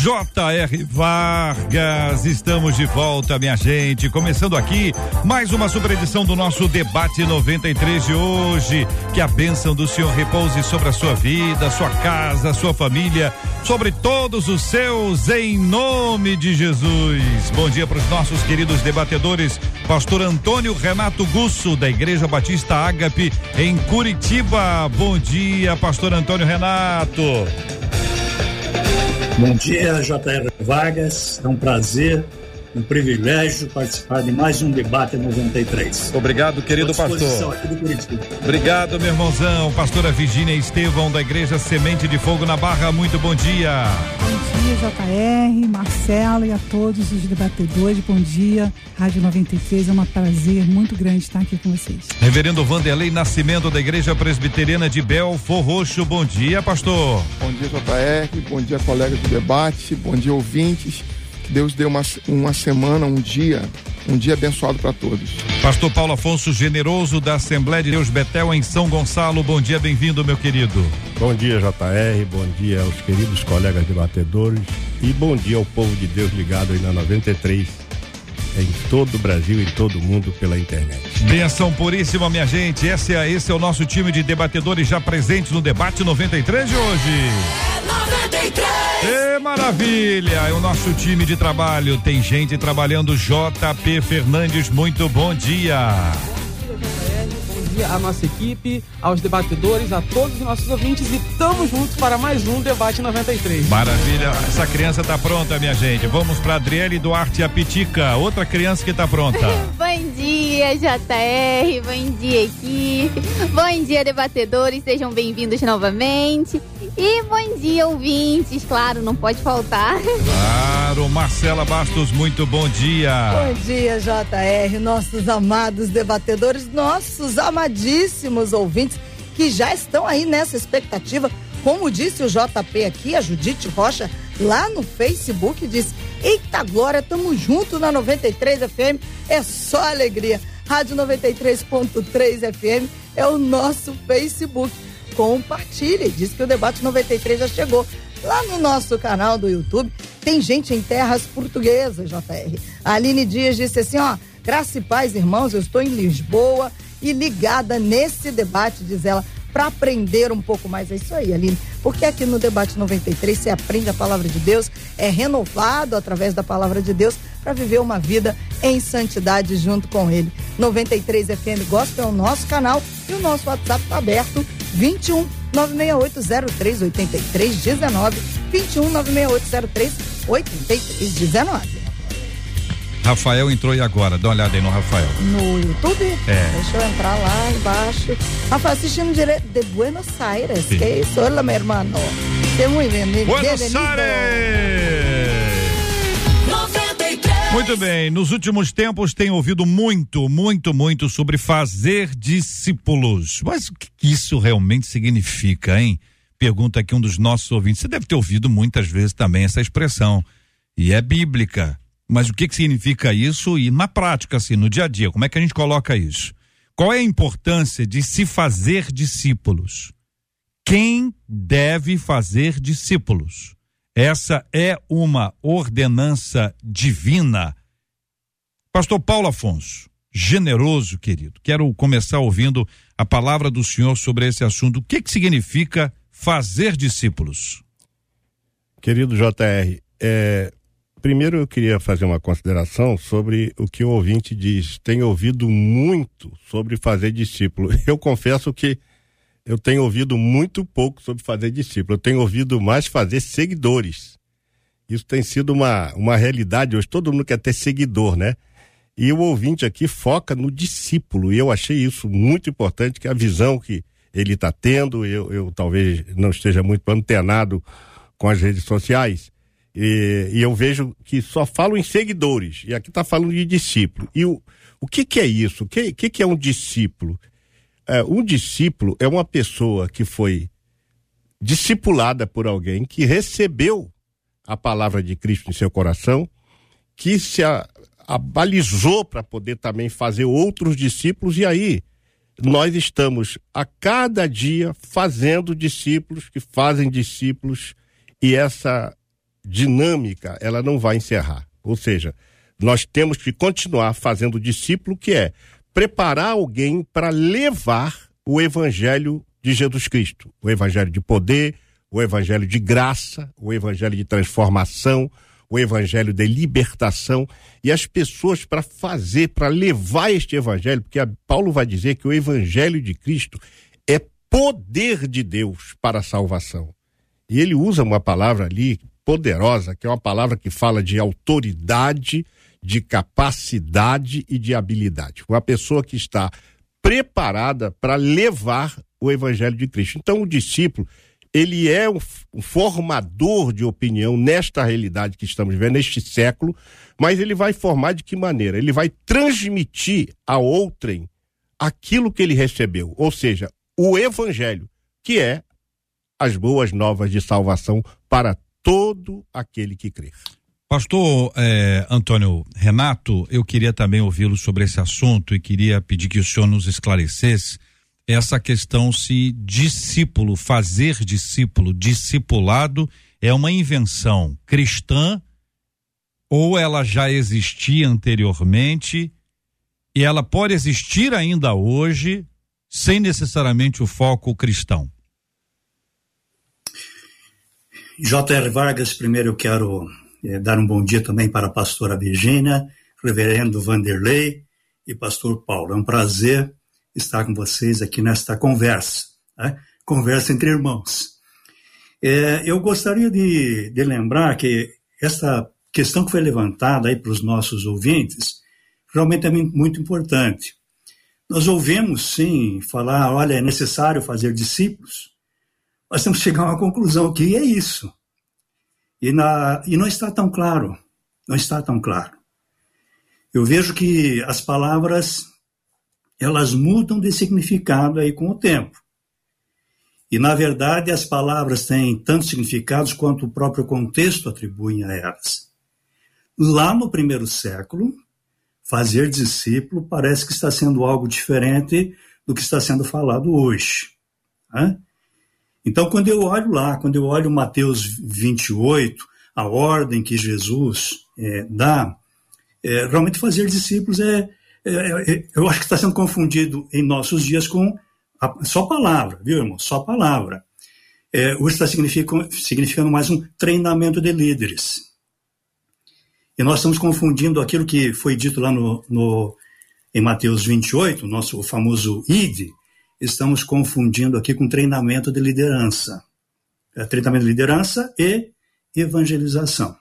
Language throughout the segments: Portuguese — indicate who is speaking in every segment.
Speaker 1: J.R. Vargas, estamos de volta, minha gente. Começando aqui mais uma super edição do nosso debate 93 de hoje. Que a bênção do Senhor repouse sobre a sua vida, sua casa, sua família, sobre todos os seus, em nome de Jesus. Bom dia para os nossos queridos debatedores, Pastor Antônio Renato Gusso, da Igreja Batista Ágape, em Curitiba. Bom dia, Pastor Antônio Renato.
Speaker 2: Bom dia, J.R. Vargas. É um prazer, um privilégio participar de mais um debate 93.
Speaker 1: Obrigado, querido pastor. Obrigado, meu irmãozão. Pastora Virgínia Estevão, da Igreja Semente de Fogo na Barra. Muito bom dia.
Speaker 3: Bom dia, JR, Marcelo e a todos os debatedores. Bom dia, Rádio 93. É um prazer muito grande estar aqui com vocês.
Speaker 1: Reverendo Vanderlei Nascimento, da Igreja Presbiteriana de Belfor Roxo. Bom dia, pastor.
Speaker 4: Bom dia, JR. Bom dia, colegas do debate. Bom dia, ouvintes. Deus dê uma, uma semana, um dia, um dia abençoado para todos.
Speaker 1: Pastor Paulo Afonso Generoso, da Assembleia de Deus Betel, em São Gonçalo. Bom dia, bem-vindo, meu querido.
Speaker 5: Bom dia, JR. Bom dia aos queridos colegas debatedores. E bom dia ao povo de Deus ligado aí na 93 em todo o Brasil e em todo o mundo pela internet.
Speaker 1: Benção puríssima, minha gente. Esse é, esse é o nosso time de debatedores já presentes no debate 93 de hoje. É 93! É maravilha! É o nosso time de trabalho. Tem gente trabalhando. JP Fernandes, muito bom dia
Speaker 6: a nossa equipe, aos debatedores, a todos os nossos ouvintes e estamos juntos para mais um Debate 93.
Speaker 1: Maravilha, essa criança está pronta, minha gente. Vamos para Adriele Duarte Apitica, outra criança que está pronta.
Speaker 7: bom dia, JR, bom dia, equipe. Bom dia, debatedores, sejam bem-vindos novamente. E bom dia, ouvintes, claro, não pode faltar.
Speaker 1: Claro, Marcela Bastos, muito bom dia.
Speaker 8: Bom dia, JR, nossos amados debatedores, nossos amadíssimos ouvintes que já estão aí nessa expectativa. Como disse o JP aqui, a Judite Rocha, lá no Facebook, disse: Eita Glória, tamo junto na 93 FM, é só alegria. Rádio 93.3 FM é o nosso Facebook compartilhe. Diz que o debate 93 já chegou. Lá no nosso canal do YouTube tem gente em terras portuguesas, JR. A Aline Dias disse assim: ó, graça e paz, irmãos, eu estou em Lisboa e ligada nesse debate, diz ela, para aprender um pouco mais. É isso aí, Aline. Porque aqui no Debate 93 você aprende a palavra de Deus, é renovado através da palavra de Deus para viver uma vida em santidade junto com Ele. 93 FM Gospel é o nosso canal e o nosso WhatsApp está aberto 21 96803 8319 21 96803 8319.
Speaker 1: Rafael entrou e agora? Dá uma olhada aí no Rafael.
Speaker 8: No YouTube?
Speaker 1: É.
Speaker 8: Deixa eu entrar lá embaixo. Rafael, assistindo direto de Buenos Aires. Sim. Que isso? Olá, meu irmão. Seja muito bem-vindo.
Speaker 1: Buenos Aires! Muito bem, nos últimos tempos tenho ouvido muito, muito, muito sobre fazer discípulos. Mas o que isso realmente significa, hein? Pergunta aqui um dos nossos ouvintes. Você deve ter ouvido muitas vezes também essa expressão. E é bíblica. Mas o que, que significa isso? E na prática, assim, no dia a dia, como é que a gente coloca isso? Qual é a importância de se fazer discípulos? Quem deve fazer discípulos? Essa é uma ordenança divina. Pastor Paulo Afonso, generoso, querido, quero começar ouvindo a palavra do senhor sobre esse assunto. O que, que significa fazer discípulos?
Speaker 5: Querido JR, é, primeiro eu queria fazer uma consideração sobre o que o ouvinte diz. Tenho ouvido muito sobre fazer discípulo. Eu confesso que eu tenho ouvido muito pouco sobre fazer discípulo. Eu tenho ouvido mais fazer seguidores. Isso tem sido uma, uma realidade hoje. Todo mundo quer ter seguidor, né? E o ouvinte aqui foca no discípulo. E eu achei isso muito importante, que a visão que ele está tendo, eu, eu talvez não esteja muito antenado com as redes sociais. E, e eu vejo que só falam em seguidores, e aqui está falando de discípulo. E o, o que, que é isso? O que, que, que é um discípulo? É, um discípulo é uma pessoa que foi discipulada por alguém que recebeu a palavra de Cristo em seu coração, que se abalizou para poder também fazer outros discípulos, e aí nós estamos a cada dia fazendo discípulos que fazem discípulos, e essa dinâmica ela não vai encerrar. Ou seja, nós temos que continuar fazendo discípulo, que é preparar alguém para levar o evangelho de Jesus Cristo, o evangelho de poder, o evangelho de graça, o evangelho de transformação, o evangelho de libertação e as pessoas para fazer, para levar este evangelho, porque Paulo vai dizer que o evangelho de Cristo é poder de Deus para a salvação. E ele usa uma palavra ali poderosa, que é uma palavra que fala de autoridade, de capacidade e de habilidade. Uma pessoa que está preparada para levar o evangelho de Cristo. Então, o discípulo, ele é um, um, formador de opinião nesta realidade que estamos vivendo, neste século, mas ele vai formar de que maneira? Ele vai transmitir a outrem aquilo que ele recebeu, ou seja, o evangelho, que é as boas novas de salvação para todo aquele que crer.
Speaker 1: Pastor eh, Antônio Renato, eu queria também ouvi-lo sobre esse assunto e queria pedir que o senhor nos esclarecesse essa questão se discípulo, fazer discípulo, discipulado é uma invenção cristã ou ela já existia anteriormente e ela pode existir ainda hoje sem necessariamente o foco cristão.
Speaker 2: J.R. Vargas, primeiro eu quero é, dar um bom dia também para a pastora Virgínia, reverendo Vanderlei e pastor Paulo. É um prazer estar com vocês aqui nesta conversa, né? conversa entre irmãos. É, eu gostaria de, de lembrar que essa questão que foi levantada aí para os nossos ouvintes realmente é muito importante. Nós ouvimos, sim, falar, olha, é necessário fazer discípulos. Nós temos que chegar a uma conclusão que é isso. E, na, e não está tão claro, não está tão claro. Eu vejo que as palavras elas mudam de significado aí com o tempo. E, na verdade, as palavras têm tantos significados quanto o próprio contexto atribui a elas. Lá no primeiro século, fazer discípulo parece que está sendo algo diferente do que está sendo falado hoje. Né? Então, quando eu olho lá, quando eu olho Mateus 28, a ordem que Jesus é, dá, é, realmente fazer discípulos é, é, é, eu acho que está sendo confundido em nossos dias com a, só palavra, viu, irmão? Só palavra. É, hoje está significando, mais um treinamento de líderes. E nós estamos confundindo aquilo que foi dito lá no, no em Mateus 28, nosso famoso ID, estamos confundindo aqui com treinamento de liderança. É, treinamento de liderança e evangelização.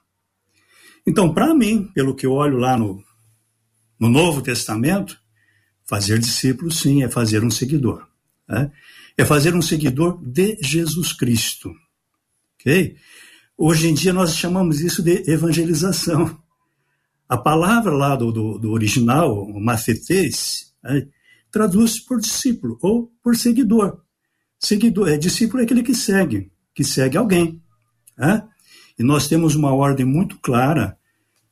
Speaker 2: Então, para mim, pelo que eu olho lá no, no Novo Testamento, fazer discípulo, sim, é fazer um seguidor. Né? É fazer um seguidor de Jesus Cristo. Ok? Hoje em dia nós chamamos isso de evangelização. A palavra lá do, do, do original, macetes, né, traduz por discípulo ou por seguidor. Seguidor, é, discípulo é aquele que segue, que segue alguém. Né? E nós temos uma ordem muito clara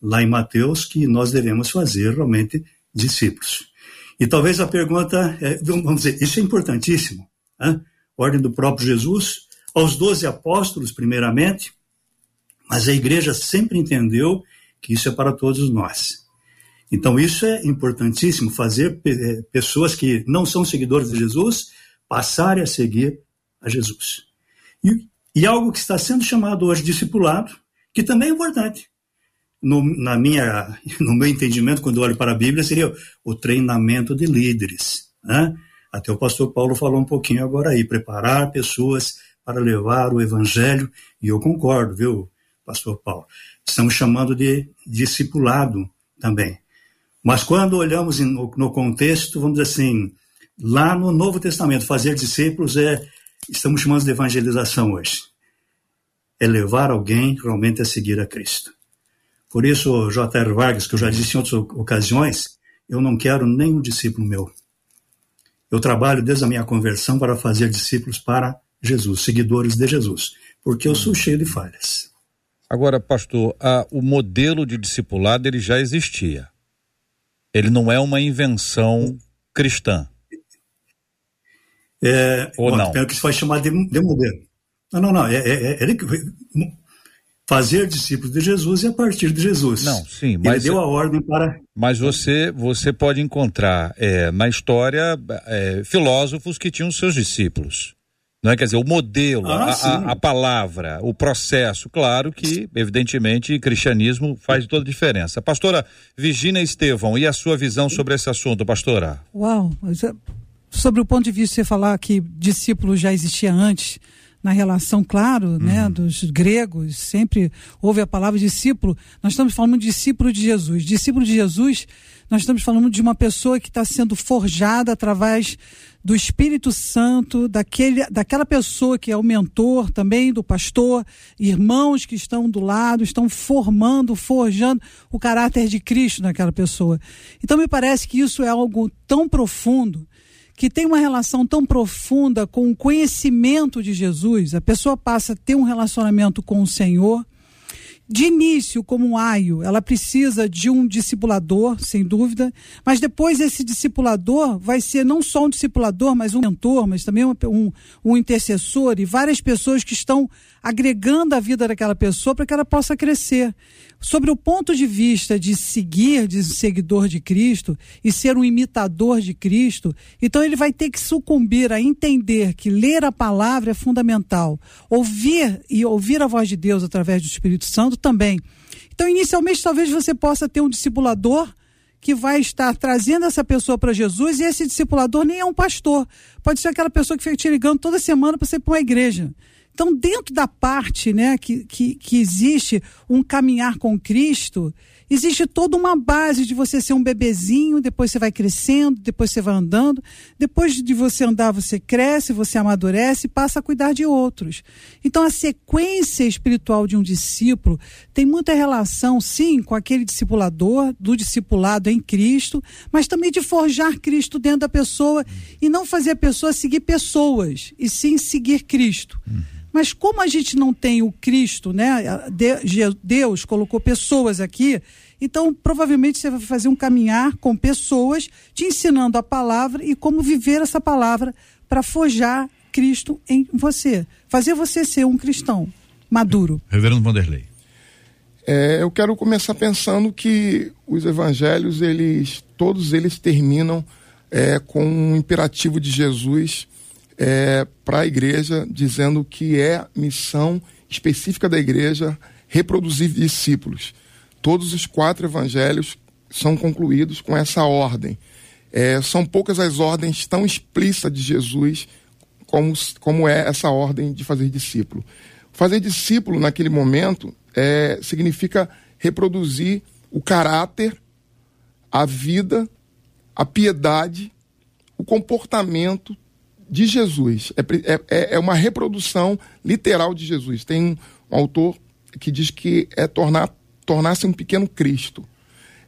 Speaker 2: lá em Mateus que nós devemos fazer realmente discípulos. E talvez a pergunta, é, vamos dizer, isso é importantíssimo. Né? Ordem do próprio Jesus, aos doze apóstolos, primeiramente, mas a igreja sempre entendeu que isso é para todos nós. Então, isso é importantíssimo, fazer é, pessoas que não são seguidores de Jesus passarem a seguir a Jesus. E, e algo que está sendo chamado hoje discipulado, que também é importante no, na minha, no meu entendimento, quando eu olho para a Bíblia, seria o treinamento de líderes. Né? Até o pastor Paulo falou um pouquinho agora aí, preparar pessoas para levar o evangelho, e eu concordo, viu, pastor Paulo? Estamos chamando de discipulado também. Mas quando olhamos no, contexto, vamos dizer assim, lá no Novo Testamento, fazer discípulos é, estamos chamando de evangelização hoje. é levar alguém realmente a seguir a Cristo. Por isso, J.R. Vargas, que eu já disse em outras ocasiões, eu não quero nenhum discípulo meu. Eu trabalho desde a minha conversão para fazer discípulos para Jesus, seguidores de Jesus, porque eu sou cheio de falhas.
Speaker 1: Agora, pastor, a, o modelo de discipulado ele já existia. Ele não é uma invenção cristã.
Speaker 2: É, Ou não? que se vai chamar de, de modelo. Não, não, não. É, é, é, fazer discípulos de Jesus e a partir de Jesus.
Speaker 1: Não, sim, mas
Speaker 2: ele deu a ordem para.
Speaker 1: Mas você você pode encontrar é, na história é, filósofos que tinham seus discípulos. Não é? Quer dizer, o modelo, ah, a, a, a, palavra, o processo, claro que, evidentemente, o cristianismo faz toda a diferença. Pastora Virginia Estevão, e a sua visão sobre esse assunto, pastora?
Speaker 3: Uau, é, sobre o ponto de vista de você falar que discípulo já existia antes, na relação, claro, né, uhum. dos gregos, sempre houve a palavra discípulo. Nós estamos falando de discípulo de Jesus. Discípulo de Jesus, nós estamos falando de uma pessoa que está sendo forjada através do Espírito Santo, daquele, daquela pessoa que é o mentor também do pastor, irmãos que estão do lado, estão formando, forjando o caráter de Cristo naquela pessoa. Então me parece que isso é algo tão profundo que tem uma relação tão profunda com o conhecimento de Jesus, a pessoa passa a ter um relacionamento com o Senhor. De início, como um aio, ela precisa de um discipulador, sem dúvida, mas depois esse discipulador vai ser não só um discipulador, mas um mentor, mas também um, um intercessor e várias pessoas que estão agregando a vida daquela pessoa para que ela possa crescer sobre o ponto de vista de seguir, de seguidor de Cristo e ser um imitador de Cristo, então ele vai ter que sucumbir a entender que ler a palavra é fundamental. Ouvir e ouvir a voz de Deus através do Espírito Santo também. Então, inicialmente, talvez você possa ter um discipulador que vai estar trazendo essa pessoa para Jesus e esse discipulador nem é um pastor. Pode ser aquela pessoa que fica te ligando toda semana para você ir para uma igreja. Então, dentro da parte né, que, que, que existe um caminhar com Cristo, existe toda uma base de você ser um bebezinho, depois você vai crescendo, depois você vai andando, depois de você andar, você cresce, você amadurece e passa a cuidar de outros. Então, a sequência espiritual de um discípulo tem muita relação, sim, com aquele discipulador, do discipulado em Cristo, mas também de forjar Cristo dentro da pessoa e não fazer a pessoa seguir pessoas, e sim seguir Cristo. Uhum. Mas como a gente não tem o Cristo, né? Deus colocou pessoas aqui, então provavelmente você vai fazer um caminhar com pessoas, te ensinando a palavra e como viver essa palavra para forjar Cristo em você, fazer você ser um cristão maduro.
Speaker 1: Reverendo Vanderlei.
Speaker 4: É, eu quero começar pensando que os evangelhos, eles, todos eles terminam é, com um imperativo de Jesus é, para a igreja, dizendo que é missão específica da igreja reproduzir discípulos. Todos os quatro evangelhos são concluídos com essa ordem. É, são poucas as ordens tão explícitas de Jesus como, como é essa ordem de fazer discípulo. Fazer discípulo naquele momento é, significa reproduzir o caráter, a vida, a piedade, o comportamento de Jesus. É, é, é, é uma reprodução literal de Jesus. Tem um, autor que diz que é tornar tornar-se um pequeno Cristo,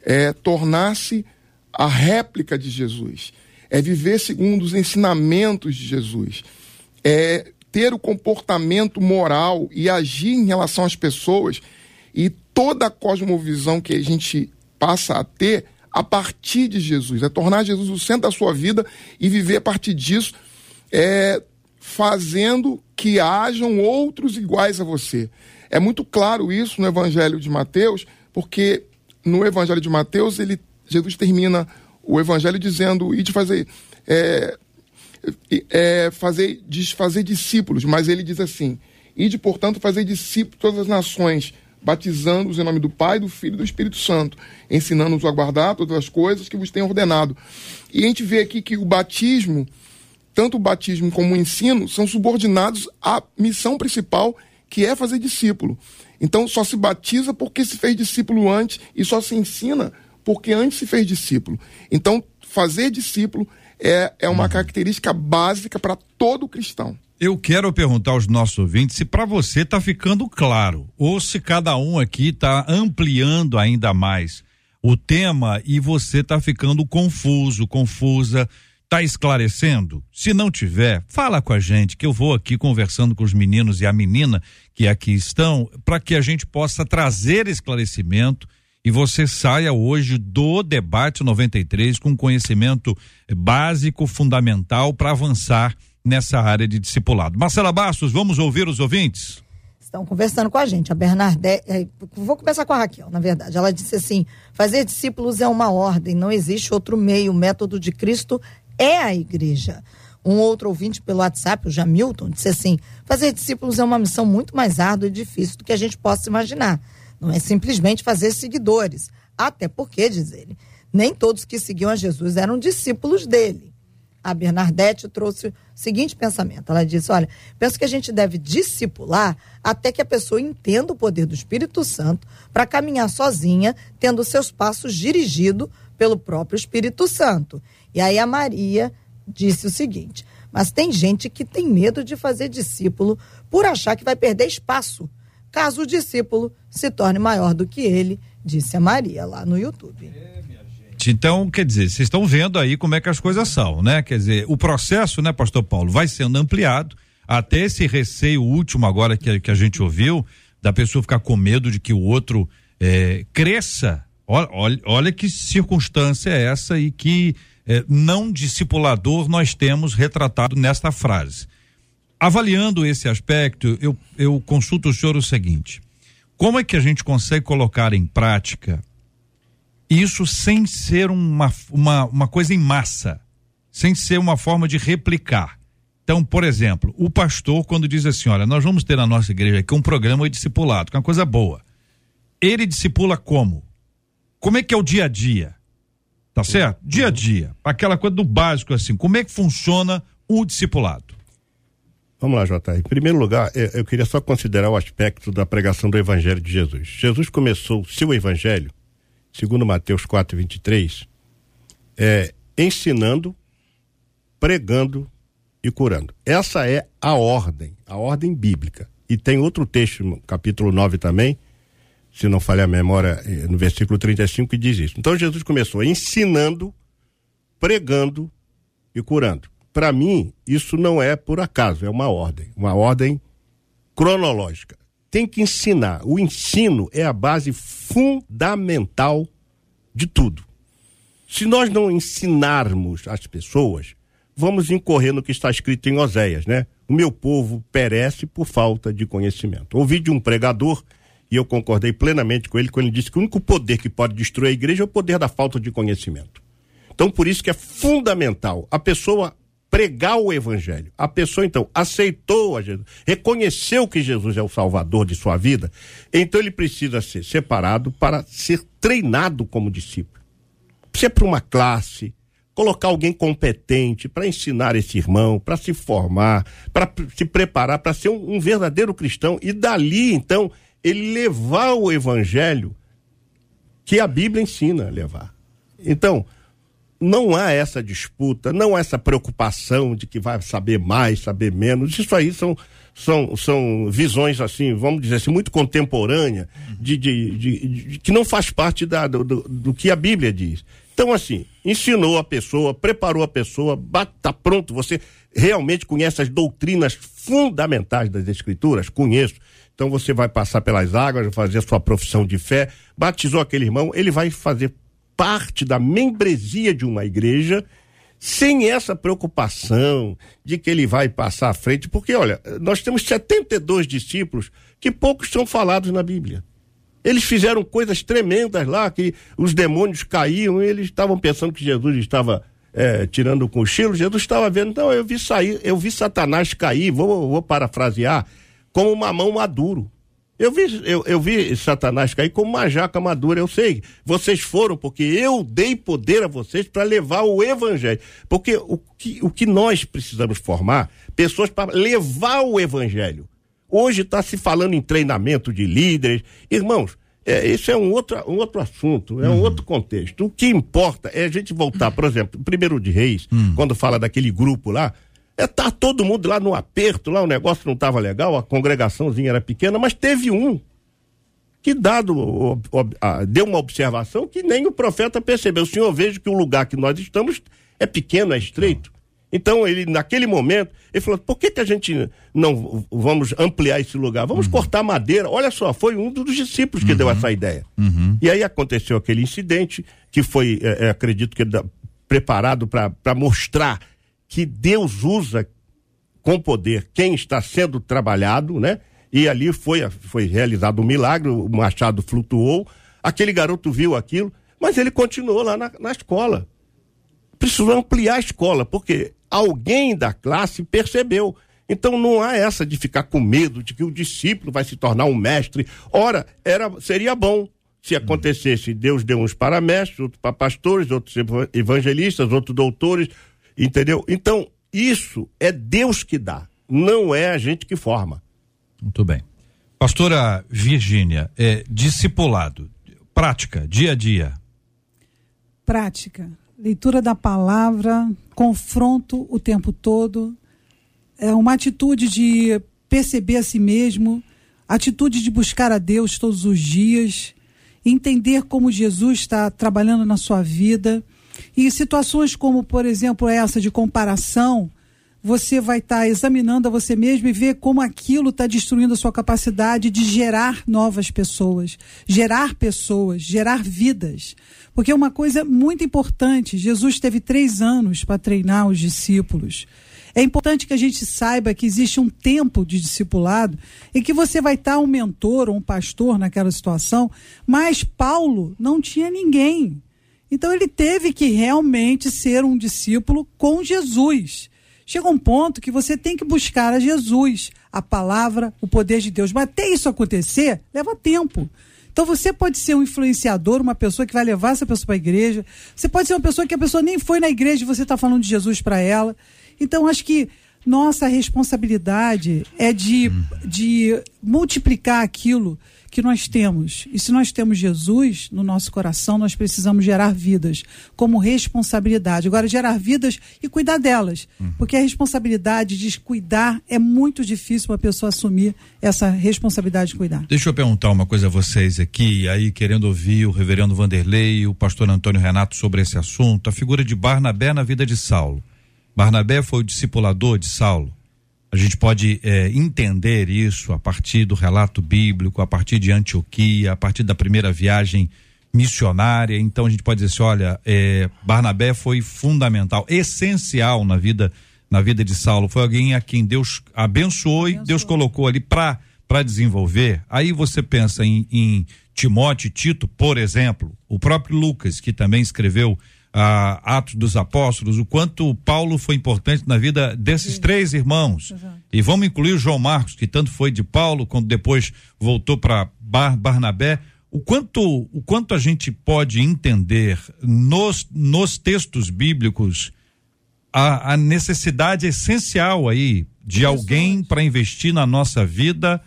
Speaker 4: é tornar-se a réplica de Jesus, é viver segundo os ensinamentos de Jesus, é ter o comportamento moral e agir em relação às pessoas e toda a cosmovisão que a gente passa a ter a partir de Jesus, é tornar Jesus o centro da sua vida e viver a partir disso é, fazendo que hajam outros iguais a você. É muito claro isso no Evangelho de Mateus, porque no Evangelho de Mateus ele, Jesus termina o Evangelho dizendo e de fazer é, é, fazer fazer discípulos, mas ele diz assim: e de portanto fazer discípulos todas as nações, batizando-os em nome do Pai, do Filho e do Espírito Santo, ensinando-os a guardar todas as coisas que vos tenho ordenado. E a gente vê aqui que o batismo tanto o batismo como o ensino são subordinados à missão principal, que é fazer discípulo. Então só se batiza porque se fez discípulo antes e só se ensina porque antes se fez discípulo. Então fazer discípulo é, é uma uhum. característica básica para todo cristão.
Speaker 1: Eu quero perguntar aos nossos ouvintes se para você está ficando claro ou se cada um aqui está ampliando ainda mais o tema e você está ficando confuso, confusa, está esclarecendo? Se não tiver, fala com a gente que eu vou aqui conversando com os meninos e a menina que aqui estão para que a gente possa trazer esclarecimento e você saia hoje do debate 93 com conhecimento básico, fundamental para avançar nessa área de discipulado. Marcela Bastos, vamos ouvir os ouvintes?
Speaker 8: Estão conversando com a gente. A Bernardete. É, vou começar com a Raquel, na verdade. Ela disse assim: fazer discípulos é uma ordem, não existe outro meio. O método de Cristo é a igreja. Um outro ouvinte pelo WhatsApp, o Jamilton, disse assim: fazer discípulos é uma missão muito mais árdua e difícil do que a gente possa imaginar. Não é simplesmente fazer seguidores. Até porque, diz ele, nem todos que seguiam a Jesus eram discípulos dele a Bernadette trouxe o seguinte pensamento. Ela disse: Olha, penso que a gente deve discipular até que a pessoa entenda o poder do Espírito Santo para caminhar sozinha, tendo seus passos dirigidos pelo próprio Espírito Santo. E aí a Maria disse o seguinte: Mas tem gente que tem medo de fazer discípulo por achar que vai perder espaço, caso o discípulo se torne maior do que ele, disse a Maria lá no YouTube.
Speaker 1: Então, quer dizer, vocês estão vendo aí como é que as coisas são, né? Quer dizer, o processo, né, pastor Paulo, vai sendo ampliado até esse receio último agora que, que a gente ouviu, da pessoa ficar com medo de que o outro é, cresça. Olha, olha, olha, que circunstância é essa e que é, não discipulador nós temos retratado nesta frase. Avaliando esse aspecto, eu, eu consulto o senhor o seguinte: como é que a gente consegue colocar em prática isso sem ser uma, uma, uma coisa em massa, sem ser uma forma de replicar. Então, por exemplo, o pastor, quando diz assim: olha, nós vamos ter na nossa igreja aqui um programa de discipulado, que é uma coisa boa. Ele discipula como? Como é que é o dia a dia? Tá certo? Dia a dia. Aquela coisa do básico, assim. Como é que funciona o discipulado?
Speaker 5: Vamos lá, Jota. Em primeiro lugar, eu queria só considerar o aspecto da pregação do Evangelho de Jesus. Jesus começou seu Evangelho segundo Mateus 4, 23, é ensinando, pregando e curando. Essa é a ordem, a ordem bíblica. E tem outro texto, capítulo 9 também, se não falhar a memória, eh, no versículo 35, que diz isso. Então Jesus começou ensinando, pregando e curando. Para mim, isso não é por acaso, é uma ordem, uma ordem cronológica tem que ensinar. O ensino é a base fundamental de tudo. Se nós não ensinarmos as pessoas, vamos incorrer no que está escrito em Oséias, né? O meu povo perece por falta de conhecimento. Ouvi de um pregador e eu concordei plenamente com ele quando ele disse que o único poder que pode destruir a igreja é o poder da falta de conhecimento. Então, por isso que é fundamental a pessoa pregar o evangelho. A pessoa então aceitou a Jesus, reconheceu que Jesus é o salvador de sua vida, então ele precisa ser separado para ser treinado como discípulo. Precisa para uma classe, colocar alguém competente para ensinar esse irmão, para se formar, para se preparar para ser um, um verdadeiro cristão e dali então ele levar o evangelho que a Bíblia ensina a levar. Então, não há essa disputa, não há essa preocupação de que vai saber mais, saber menos. Isso aí são, são, são visões, assim, vamos dizer assim, muito contemporâneas, de, de, de, de, que não faz parte da, do, do, do, que a Bíblia diz. Então, assim, ensinou a pessoa, preparou a pessoa, está pronto, você realmente conhece as doutrinas fundamentais das Escrituras? Conheço. Então você vai passar pelas águas, fazer a sua profissão de fé, batizou aquele irmão, ele vai fazer parte da membresia de uma igreja sem essa preocupação de que ele vai passar à frente, porque olha, nós temos 72 discípulos que poucos são falados na Bíblia. Eles fizeram coisas tremendas lá, que os demônios caíam, e eles estavam pensando que Jesus estava é, tirando o cochilo, Jesus estava vendo, então eu vi sair, eu vi Satanás cair, vou, vou parafrasear, como uma mão maduro. Eu vi, eu, eu vi Satanás cair como uma jaca madura, eu sei. Vocês foram porque eu dei poder a vocês para levar o evangelho. Porque o que, o que nós precisamos formar, pessoas para levar o evangelho. Hoje está se falando em treinamento de líderes. Irmãos, é, isso é um outro, um outro assunto, é um uhum. outro contexto. O que importa é a gente voltar, por exemplo, primeiro de Reis, uhum. quando fala daquele grupo lá, É, tá todo mundo lá no aperto, lá o negócio não estava legal, a congregaçãozinha era pequena, mas teve um que dado o, o, a, deu uma observação que nem o profeta percebeu. O senhor veja que o lugar que nós estamos é pequeno, é estreito. Então, ele, naquele momento, ele falou: por que, que a gente não vamos ampliar esse lugar? Vamos uhum. cortar madeira. Olha só, foi um dos discípulos que uhum. deu essa ideia. Uhum. E aí aconteceu aquele incidente, que foi, é, é, acredito que preparado para mostrar que Deus usa com poder quem está sendo trabalhado, né? E ali foi, foi realizado um milagre, o machado flutuou, aquele garoto viu aquilo, mas ele continuou lá na, na escola. Precisou ampliar a escola, porque alguém da classe percebeu. Então não há essa de ficar com medo de que o discípulo vai se tornar um mestre. Ora, era, seria bom se acontecesse. Deus deu uns para mestres, outros para pastores, outros evangelistas, outros doutores, entendeu? Então, isso é Deus que dá, não é a gente que forma.
Speaker 1: Muito bem. Pastora Virgínia, é, discipulado, prática, dia a dia.
Speaker 3: Prática, leitura da palavra, confronto o tempo todo, é uma atitude de perceber a si mesmo, atitude de buscar a Deus todos os dias, entender como Jesus está trabalhando na sua vida. E situações como, por exemplo, essa de comparação, você vai estar tá examinando a você mesmo e ver como aquilo está destruindo a sua capacidade de gerar novas pessoas, gerar pessoas, gerar vidas. Porque uma coisa muito importante: Jesus teve três anos para treinar os discípulos. É importante que a gente saiba que existe um tempo de discipulado em que você vai estar tá um mentor ou um pastor naquela situação, mas Paulo não tinha ninguém. Então ele teve que realmente ser um discípulo com Jesus. Chega um ponto que você tem que buscar a Jesus, a palavra, o poder de Deus. Mas até isso acontecer, leva tempo. Então você pode ser um influenciador, uma pessoa que vai levar essa pessoa para a igreja. Você pode ser uma pessoa que a pessoa nem foi na igreja e você está falando de Jesus para ela. Então acho que nossa responsabilidade é de, de multiplicar aquilo que nós temos. E se nós temos Jesus no nosso coração, nós precisamos gerar vidas como responsabilidade. Agora, gerar vidas e cuidar delas. Uhum. Porque a responsabilidade de cuidar é muito difícil uma pessoa assumir essa responsabilidade de cuidar.
Speaker 1: Deixa eu perguntar uma coisa a vocês aqui, aí querendo ouvir o reverendo Vanderlei e o pastor Antônio Renato sobre esse assunto, a figura de Barnabé na vida de Saulo. Barnabé foi o discipulador de Saulo. A gente pode é, entender isso a partir do relato bíblico, a partir de Antioquia, a partir da primeira viagem missionária. Então a gente pode dizer assim, olha, é, Barnabé foi fundamental, essencial na vida na vida de Saulo. Foi alguém a quem Deus abençoou, abençoou. e Deus colocou ali para para desenvolver. Aí você pensa em, em Timóteo e Tito, por exemplo, o próprio Lucas que também escreveu a Atos dos Apóstolos, o quanto Paulo foi importante na vida desses Sim. três irmãos. Exato. E vamos incluir o João Marcos, que tanto foi de Paulo, quando depois voltou para Bar Barnabé. O quanto, o quanto a gente pode entender nos, nos textos bíblicos a, a necessidade essencial aí de alguém para investir na nossa vida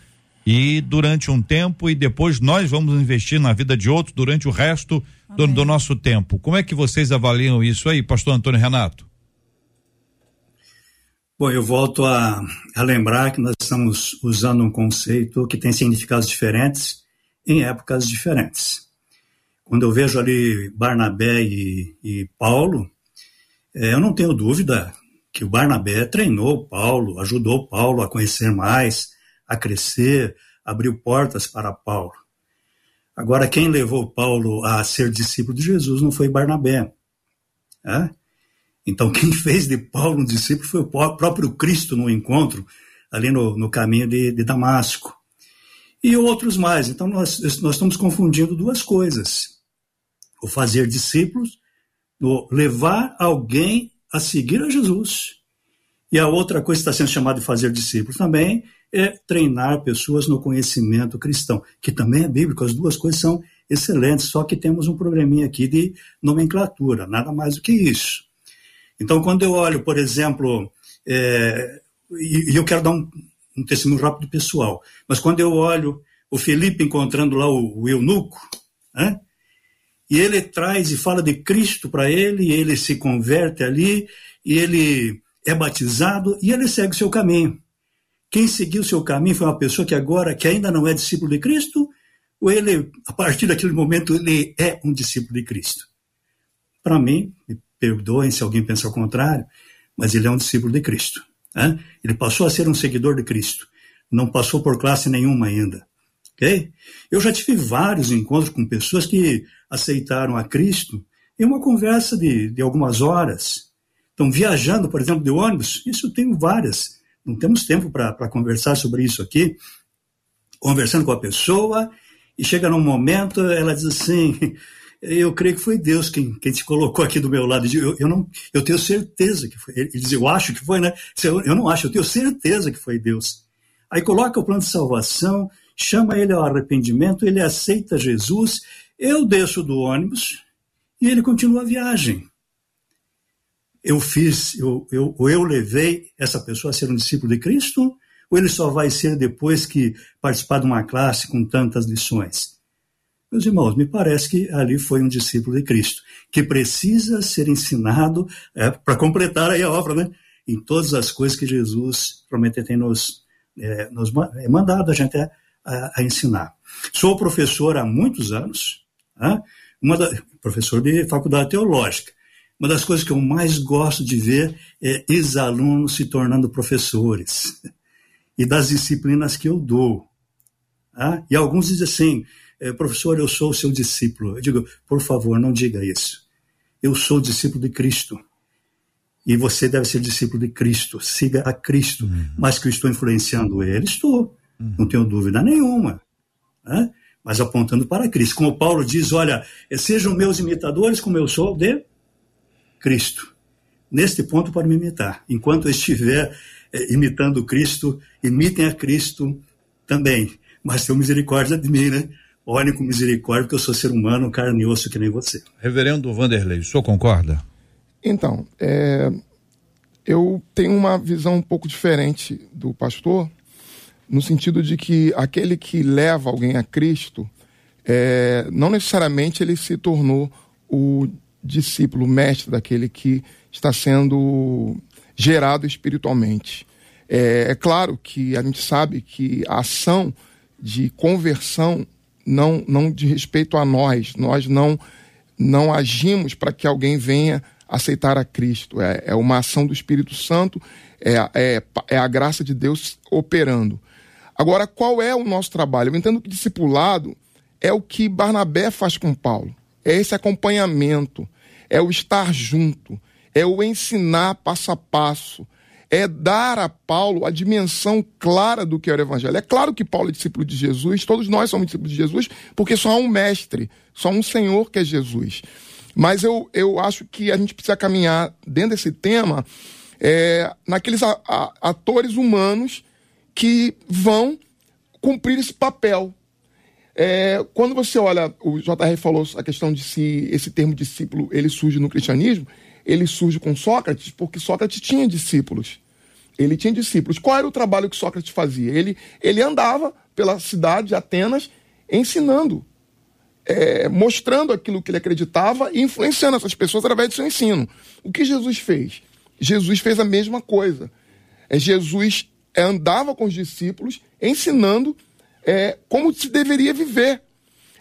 Speaker 1: e durante um tempo e depois nós vamos investir na vida de outros durante o resto do, do, nosso tempo. Como é que vocês avaliam isso aí, pastor Antônio Renato?
Speaker 2: Bom, eu volto a, a lembrar que nós estamos usando um conceito que tem significados diferentes em épocas diferentes. Quando eu vejo ali Barnabé e, e Paulo, é, eu não tenho dúvida que o Barnabé treinou Paulo, ajudou Paulo a conhecer mais, a crescer, abriu portas para Paulo. Agora, quem levou Paulo a ser discípulo de Jesus não foi Barnabé. É? Então, quem fez de Paulo um discípulo foi o próprio Cristo no encontro, ali no, no caminho de, de, Damasco. E outros mais. Então, nós, nós estamos confundindo duas coisas: o fazer discípulos, o levar alguém a seguir a Jesus. E a outra coisa que está sendo chamada de fazer discípulos também é treinar pessoas no conhecimento cristão, que também é bíblico, as duas coisas são excelentes, só que temos um probleminha aqui de nomenclatura, nada mais do que isso. Então, quando eu olho, por exemplo, é, e, e, eu quero dar um, um, testemunho rápido pessoal, mas quando eu olho o Felipe encontrando lá o, o eunuco, né, e ele traz e fala de Cristo para ele, e ele se converte ali, e ele é batizado e ele segue o seu caminho. Quem seguiu seu caminho foi uma pessoa que agora, que ainda não é discípulo de Cristo, ou ele, a partir daquele momento, ele é um discípulo de Cristo. Para mim, me perdoem se alguém pensa o contrário, mas ele é um discípulo de Cristo. Né? Ele passou a ser um seguidor de Cristo. Não passou por classe nenhuma ainda. Okay? Eu já tive vários encontros com pessoas que aceitaram a Cristo em uma conversa de, de algumas horas. Estão viajando, por exemplo, de ônibus. Isso eu tenho várias não temos tempo para conversar sobre isso aqui. Conversando com a pessoa, e chega num momento, ela diz assim: Eu creio que foi Deus quem, quem te colocou aqui do meu lado. Eu, eu, não, eu tenho certeza que foi. Ele diz: Eu acho que foi, né? Eu, não acho, eu tenho certeza que foi Deus. Aí coloca o plano de salvação, chama ele ao arrependimento, ele aceita Jesus. Eu desço do ônibus e ele continua a viagem eu fiz, eu, eu, ou eu levei essa pessoa a ser um discípulo de Cristo, ou ele só vai ser depois que participar de uma classe com tantas lições? Meus irmãos, me parece que ali foi um discípulo de Cristo, que precisa ser ensinado é, para completar aí a obra, né? Em todas as coisas que Jesus prometeu tem nos, é, nos é mandado a gente a, a, a, ensinar. Sou professor há muitos anos, tá? uma da, professor de faculdade teológica. Uma das coisas que eu mais gosto de ver é ex-alunos se tornando professores e das disciplinas que eu dou. Tá? E alguns dizem assim, é, professor, eu sou o seu discípulo. Eu digo, por favor, não diga isso. Eu sou discípulo de Cristo. E você deve ser discípulo de Cristo. Siga a Cristo. Uhum. Mas que eu estou influenciando ele, estou. Uhum. Não tenho dúvida nenhuma. Né? Mas apontando para Cristo. Como Paulo diz, olha, sejam meus imitadores como eu sou de Cristo. Neste ponto, pode me imitar. Enquanto eu estiver é, imitando Cristo, imitem a Cristo também. Mas tenham misericórdia de mim, né? Olhem com misericórdia, porque eu sou ser humano, carne e osso que nem você.
Speaker 1: Reverendo Vanderlei, o senhor concorda?
Speaker 4: Então, é, eu tenho uma visão um pouco diferente do pastor, no sentido de que aquele que leva alguém a Cristo, é, não necessariamente ele se tornou o discípulo, mestre daquele que está sendo gerado espiritualmente. É, é, claro que a gente sabe que a ação de conversão não, não de respeito a nós, nós não, não agimos para que alguém venha aceitar a Cristo. É, é uma ação do Espírito Santo, é, é, é a graça de Deus operando. Agora, qual é o nosso trabalho? Eu entendo que discipulado é o que Barnabé faz com Paulo é esse acompanhamento, é o estar junto, é o ensinar passo a passo, é dar a Paulo a dimensão clara do que era o Evangelho. É claro que Paulo é discípulo de Jesus, todos nós somos discípulos de Jesus, porque só há um mestre, só há um Senhor que é Jesus. Mas eu, eu acho que a gente precisa caminhar dentro desse tema é, naqueles a, a, atores humanos que vão cumprir esse papel é, quando você olha, o JR falou a questão de se esse termo discípulo ele surge no cristianismo, ele surge com Sócrates porque Sócrates tinha discípulos. Ele tinha discípulos. Qual era o trabalho que Sócrates fazia? Ele, ele andava pela cidade de Atenas ensinando, é, mostrando aquilo que ele acreditava e influenciando essas pessoas através do seu ensino. O que Jesus fez? Jesus fez a mesma coisa. É, Jesus andava com os discípulos ensinando é, como se deveria viver.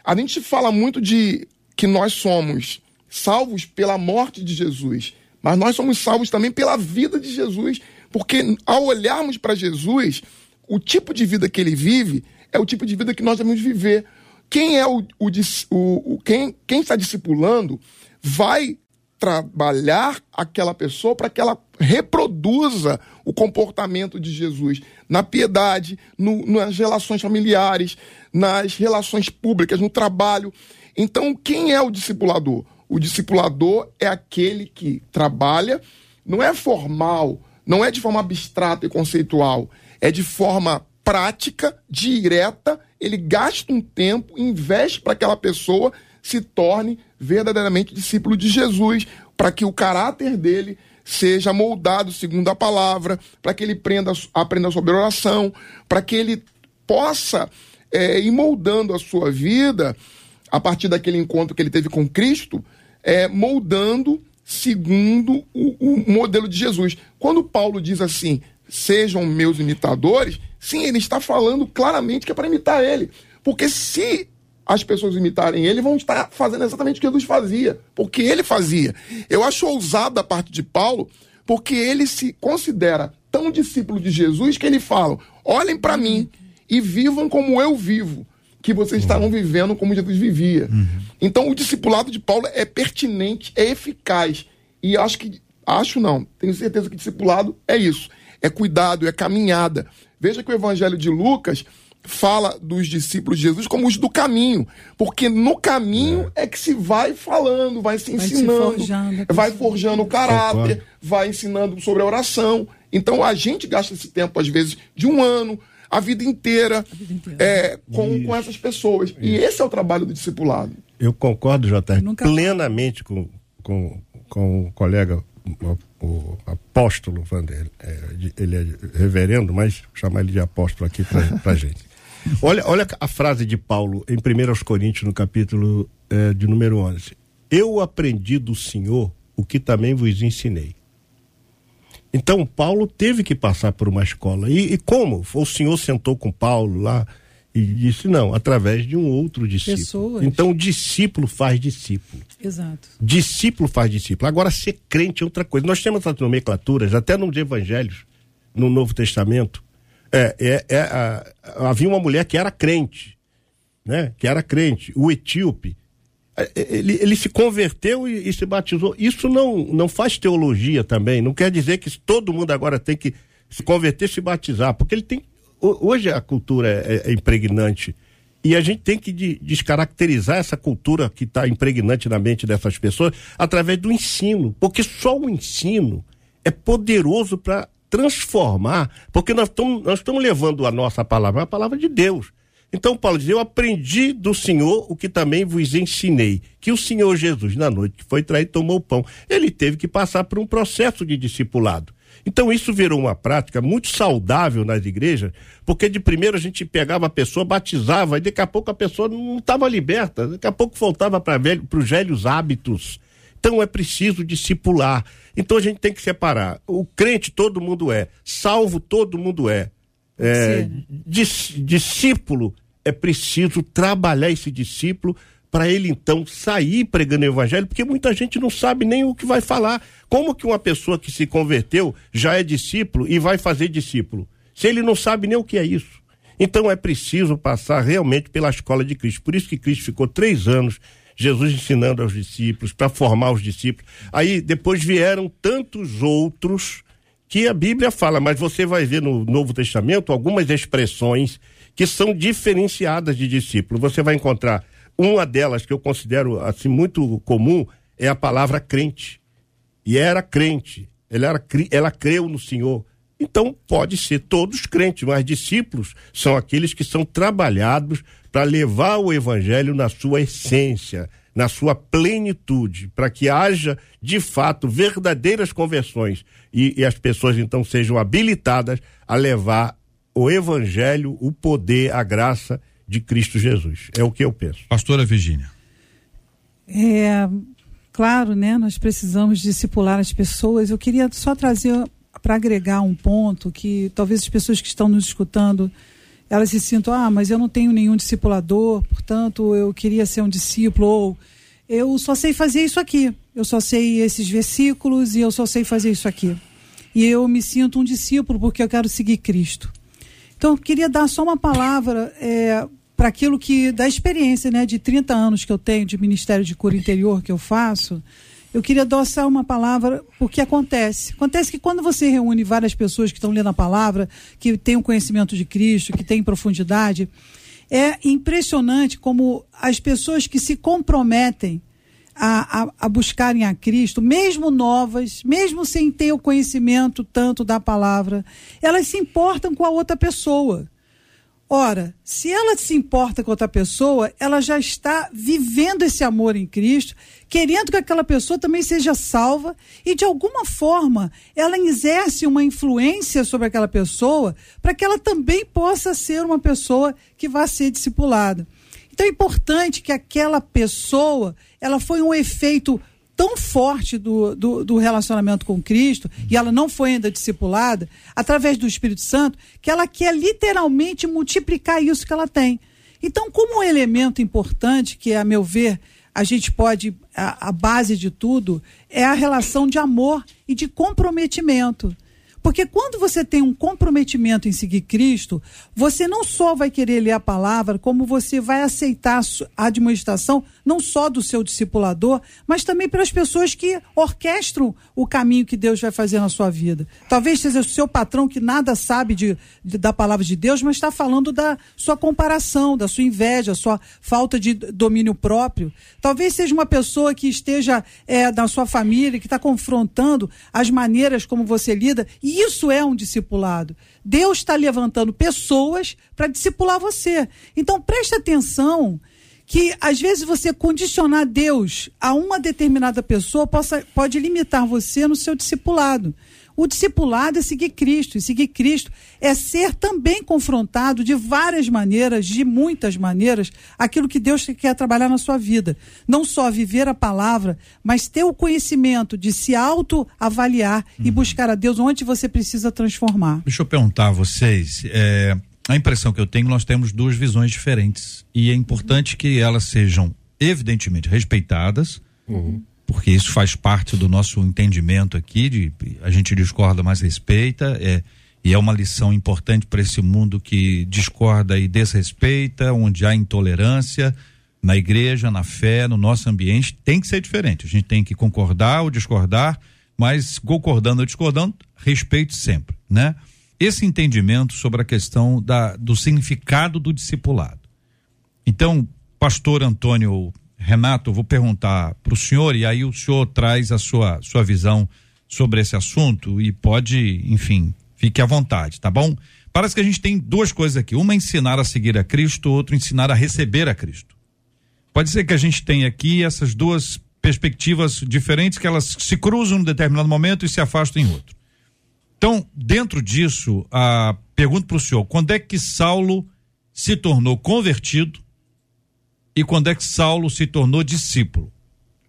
Speaker 4: A gente fala muito de que nós somos salvos pela morte de Jesus, mas nós somos salvos também pela vida de Jesus, porque ao olharmos para Jesus, o tipo de vida que ele vive é o tipo de vida que nós devemos viver. Quem é o, o, o, quem, quem está discipulando vai trabalhar aquela pessoa para que ela reproduza o comportamento de Jesus na piedade, no, nas relações familiares, nas relações públicas, no trabalho. Então, quem é o discipulador? O discipulador é aquele que trabalha, não é formal, não é de forma abstrata e conceitual, é de forma prática, direta, ele gasta um tempo, investe para aquela pessoa se torne verdadeiramente discípulo de Jesus, para que o caráter dele seja moldado segundo a palavra, para que ele aprenda, aprenda sobre oração, para que ele possa é, ir moldando a sua vida a partir daquele encontro que ele teve com Cristo, é, moldando segundo o, o modelo de Jesus. Quando Paulo diz assim, sejam meus imitadores, sim, ele está falando claramente que é para imitar ele. Porque se as pessoas imitarem ele, vão estar fazendo exatamente o que Jesus fazia, porque ele fazia. Eu acho ousado da parte de Paulo, porque ele se considera tão discípulo de Jesus que ele fala: olhem para mim e vivam como eu vivo, que vocês estarão vivendo como Jesus vivia. Então, o discipulado de Paulo é pertinente, é eficaz. E acho que, acho não, tenho certeza que discipulado é isso. É cuidado, é caminhada. Veja que o evangelho de Lucas fala dos discípulos de Jesus como os do caminho, porque no caminho é, que se vai falando, vai se
Speaker 3: Vai se
Speaker 4: ensinando,
Speaker 3: forjando,
Speaker 4: vai forjando o caráter,
Speaker 5: Concordo.
Speaker 4: vai ensinando sobre a oração. Então a gente gasta esse tempo, às vezes, de um ano, a vida inteira, é, com, com essas pessoas. E esse é o trabalho do discipulado.
Speaker 5: Eu concordo, JR,
Speaker 3: Nunca-
Speaker 5: plenamente com, com, com o colega, o, apóstolo Vander. É, ele é reverendo, mas chamar ele de apóstolo aqui pra, pra gente. Olha, olha a frase de Paulo em 1 aos Coríntios, no capítulo eh, de número 11. Eu aprendi do Senhor o que também vos ensinei. Então, Paulo teve que passar por uma escola. E, e como? O Senhor sentou com Paulo lá e disse: não, através de um outro discípulo.
Speaker 3: Pessoas.
Speaker 5: Então, discípulo faz discípulo.
Speaker 3: Exato.
Speaker 5: Discípulo faz discípulo. Agora, ser crente é outra coisa. Nós temos essas nomenclaturas, até nos evangelhos, no Novo Testamento. É, é, é, a- havia uma mulher que era crente, né? Que era crente, o etíope. É, é, Ele, ele se converteu e, e se batizou. Isso não, não faz teologia também. Não quer dizer que todo mundo agora tem que se converter se batizar, porque ele tem. ho- Hoje a cultura é, é impregnante. E a gente tem que de- descaracterizar essa cultura que está impregnante na mente dessas pessoas através do ensino. Porque só o ensino é poderoso para transformar. Porque nós estamos nós estamos levando a nossa palavra, a palavra de Deus. Então, Paulo diz: Eu aprendi do Senhor o que também vos ensinei. Que o Senhor Jesus, na noite que foi traído, tomou o pão. Ele teve que passar por um processo de discipulado. Então, isso virou uma prática muito saudável nas igrejas, porque de primeiro a gente pegava a pessoa, batizava, e daqui a pouco a pessoa não estava liberta, daqui a pouco voltava para velho, os velhos hábitos. Então é preciso discipular. Então a gente tem que separar. O crente todo mundo é, salvo todo mundo é. É, dis- discípulo é preciso trabalhar esse discípulo para ele então sair pregando o evangelho, porque muita gente não sabe nem o que vai falar. Como que uma pessoa que se converteu já é discípulo e vai fazer discípulo? Se ele não sabe nem o que é isso. Então é preciso passar realmente pela escola de Cristo. Por isso que Cristo ficou três anos, Jesus ensinando aos discípulos, para formar os discípulos. Aí depois vieram tantos outros que a Bíblia fala, mas você vai ver no Novo Testamento algumas expressões que são diferenciadas de discípulo. Você vai encontrar uma delas que eu considero assim muito comum é a palavra crente. E era crente, ela, era, ela creu no Senhor. Então pode ser todos crentes, mas discípulos são aqueles que são trabalhados para levar o evangelho na sua essência, na sua plenitude, para que haja de fato verdadeiras conversões e, e as pessoas então sejam habilitadas a levar o evangelho, o poder, a graça de Cristo Jesus. É o que eu penso.
Speaker 1: Pastora Virgínia.
Speaker 3: É, claro, né? Nós precisamos discipular as pessoas. Eu queria só trazer para agregar um ponto que talvez as pessoas que estão nos escutando elas se sintam, ah, mas eu não tenho nenhum discipulador, portanto eu queria ser um discípulo, ou eu só sei fazer isso aqui, eu só sei esses versículos e eu só sei fazer isso aqui. E eu me sinto um discípulo porque eu quero seguir Cristo. Então, eu queria dar só uma palavra é, para aquilo que, da experiência né, de 30 anos que eu tenho de Ministério de Cura Interior que eu faço, eu queria adoçar uma palavra, porque acontece. Acontece que quando você reúne várias pessoas que estão lendo a palavra, que têm o conhecimento de Cristo, que têm profundidade, é impressionante como as pessoas que se comprometem a, a, a buscarem a Cristo, mesmo novas, mesmo sem ter o conhecimento tanto da palavra, elas se importam com a outra pessoa. Ora, se ela se importa com outra pessoa, ela já está vivendo esse amor em Cristo, querendo que aquela pessoa também seja salva e, de alguma forma, ela exerce uma influência sobre aquela pessoa para que ela também possa ser uma pessoa que vá ser discipulada. Então é importante que aquela pessoa, ela foi um efeito tão forte do, do, do, relacionamento com Cristo, e ela não foi ainda discipulada, através do Espírito Santo, que ela quer literalmente multiplicar isso que ela tem. Então, como um elemento importante, que a meu ver, a gente pode, a, a base de tudo, é a relação de amor e de comprometimento. Porque quando você tem um comprometimento em seguir Cristo, você não só vai querer ler a palavra, como você vai aceitar a administração não só do seu discipulador, mas também pelas pessoas que orquestram o caminho que Deus vai fazer na sua vida. Talvez seja o seu patrão que nada sabe de, de da palavra de Deus, mas está falando da sua comparação, da sua inveja, sua falta de domínio próprio. Talvez seja uma pessoa que esteja é, na sua família, que está confrontando as maneiras como você lida, e isso é um discipulado. Deus está levantando pessoas para discipular você. Então preste atenção que às vezes você condicionar Deus a uma determinada pessoa possa, pode limitar você no seu discipulado. O discipulado é seguir Cristo, e seguir Cristo é ser também confrontado de várias maneiras, de muitas maneiras, aquilo que Deus quer trabalhar na sua vida. Não só viver a palavra, mas ter o conhecimento de se autoavaliar uhum. e buscar a Deus onde você precisa transformar.
Speaker 1: Deixa eu perguntar a vocês. É a impressão que eu tenho, nós temos duas visões diferentes. E é importante que elas sejam, evidentemente, respeitadas, uhum. porque isso faz parte do nosso entendimento aqui, de a gente discorda, mas respeita. É, e é uma lição importante para esse mundo que discorda e desrespeita, onde há intolerância na igreja, na fé, no nosso ambiente, tem que ser diferente. A gente tem que concordar ou discordar, mas concordando ou discordando, respeito sempre, né? Esse entendimento sobre a questão da, do significado do discipulado. Então, pastor Antônio Renato, vou perguntar para o senhor e aí o senhor traz a sua, sua visão sobre esse assunto e pode, enfim, fique à vontade, tá bom? Parece que a gente tem duas coisas aqui. Uma ensinar a seguir a Cristo, outra ensinar a receber a Cristo. Pode ser que a gente tenha aqui essas duas perspectivas diferentes que elas se cruzam em um determinado momento e se afastam em outro. Então, dentro disso, a pergunta para o senhor: quando é que Saulo se tornou convertido e quando é que Saulo se tornou discípulo?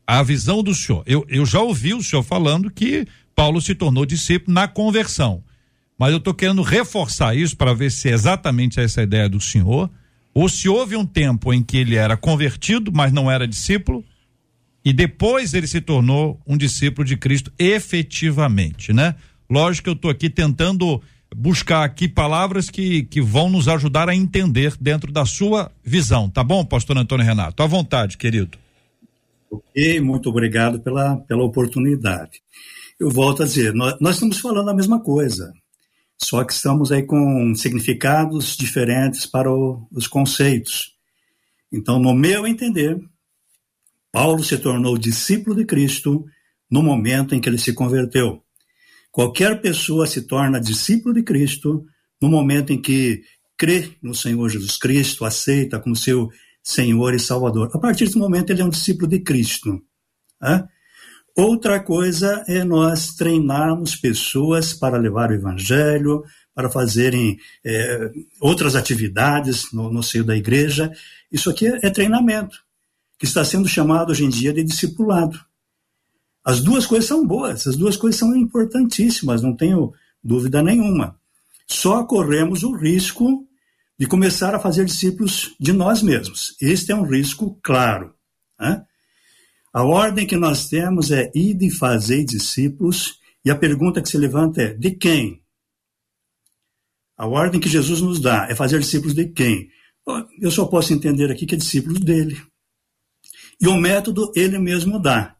Speaker 1: A visão do senhor. Eu, eu já ouvi o senhor falando que Paulo se tornou discípulo na conversão. Mas eu estou querendo reforçar isso para ver se é exatamente essa ideia do senhor. Ou se houve um tempo em que ele era convertido, mas não era discípulo, e depois ele se tornou um discípulo de Cristo efetivamente, né? Lógico que eu estou aqui tentando buscar aqui palavras que, que vão nos ajudar a entender dentro da sua visão, tá bom, pastor Antônio Renato? À vontade, querido.
Speaker 2: Ok, muito obrigado pela, pela oportunidade. Eu volto a dizer, nós, nós estamos falando a mesma coisa, só que estamos aí com significados diferentes para o, os conceitos. Então, no meu entender, Paulo se tornou discípulo de Cristo no momento em que ele se converteu. Qualquer pessoa se torna discípulo de Cristo no momento em que crê no Senhor Jesus Cristo, aceita como seu Senhor e Salvador. A partir desse momento, ele é um discípulo de Cristo. Né? Outra coisa é nós treinarmos pessoas para levar o Evangelho, para fazerem é, outras atividades no, no, seio da igreja. Isso aqui é, é treinamento, que está sendo chamado hoje em dia de discipulado. As duas coisas são boas, as duas coisas são importantíssimas, não tenho dúvida nenhuma. Só corremos o risco de começar a fazer discípulos de nós mesmos. Este é um risco claro. Né? A ordem que nós temos é ir e fazer discípulos, e a pergunta que se levanta é: de quem? A ordem que Jesus nos dá é fazer discípulos de quem? Eu só posso entender aqui que é discípulos dele. E o método ele mesmo dá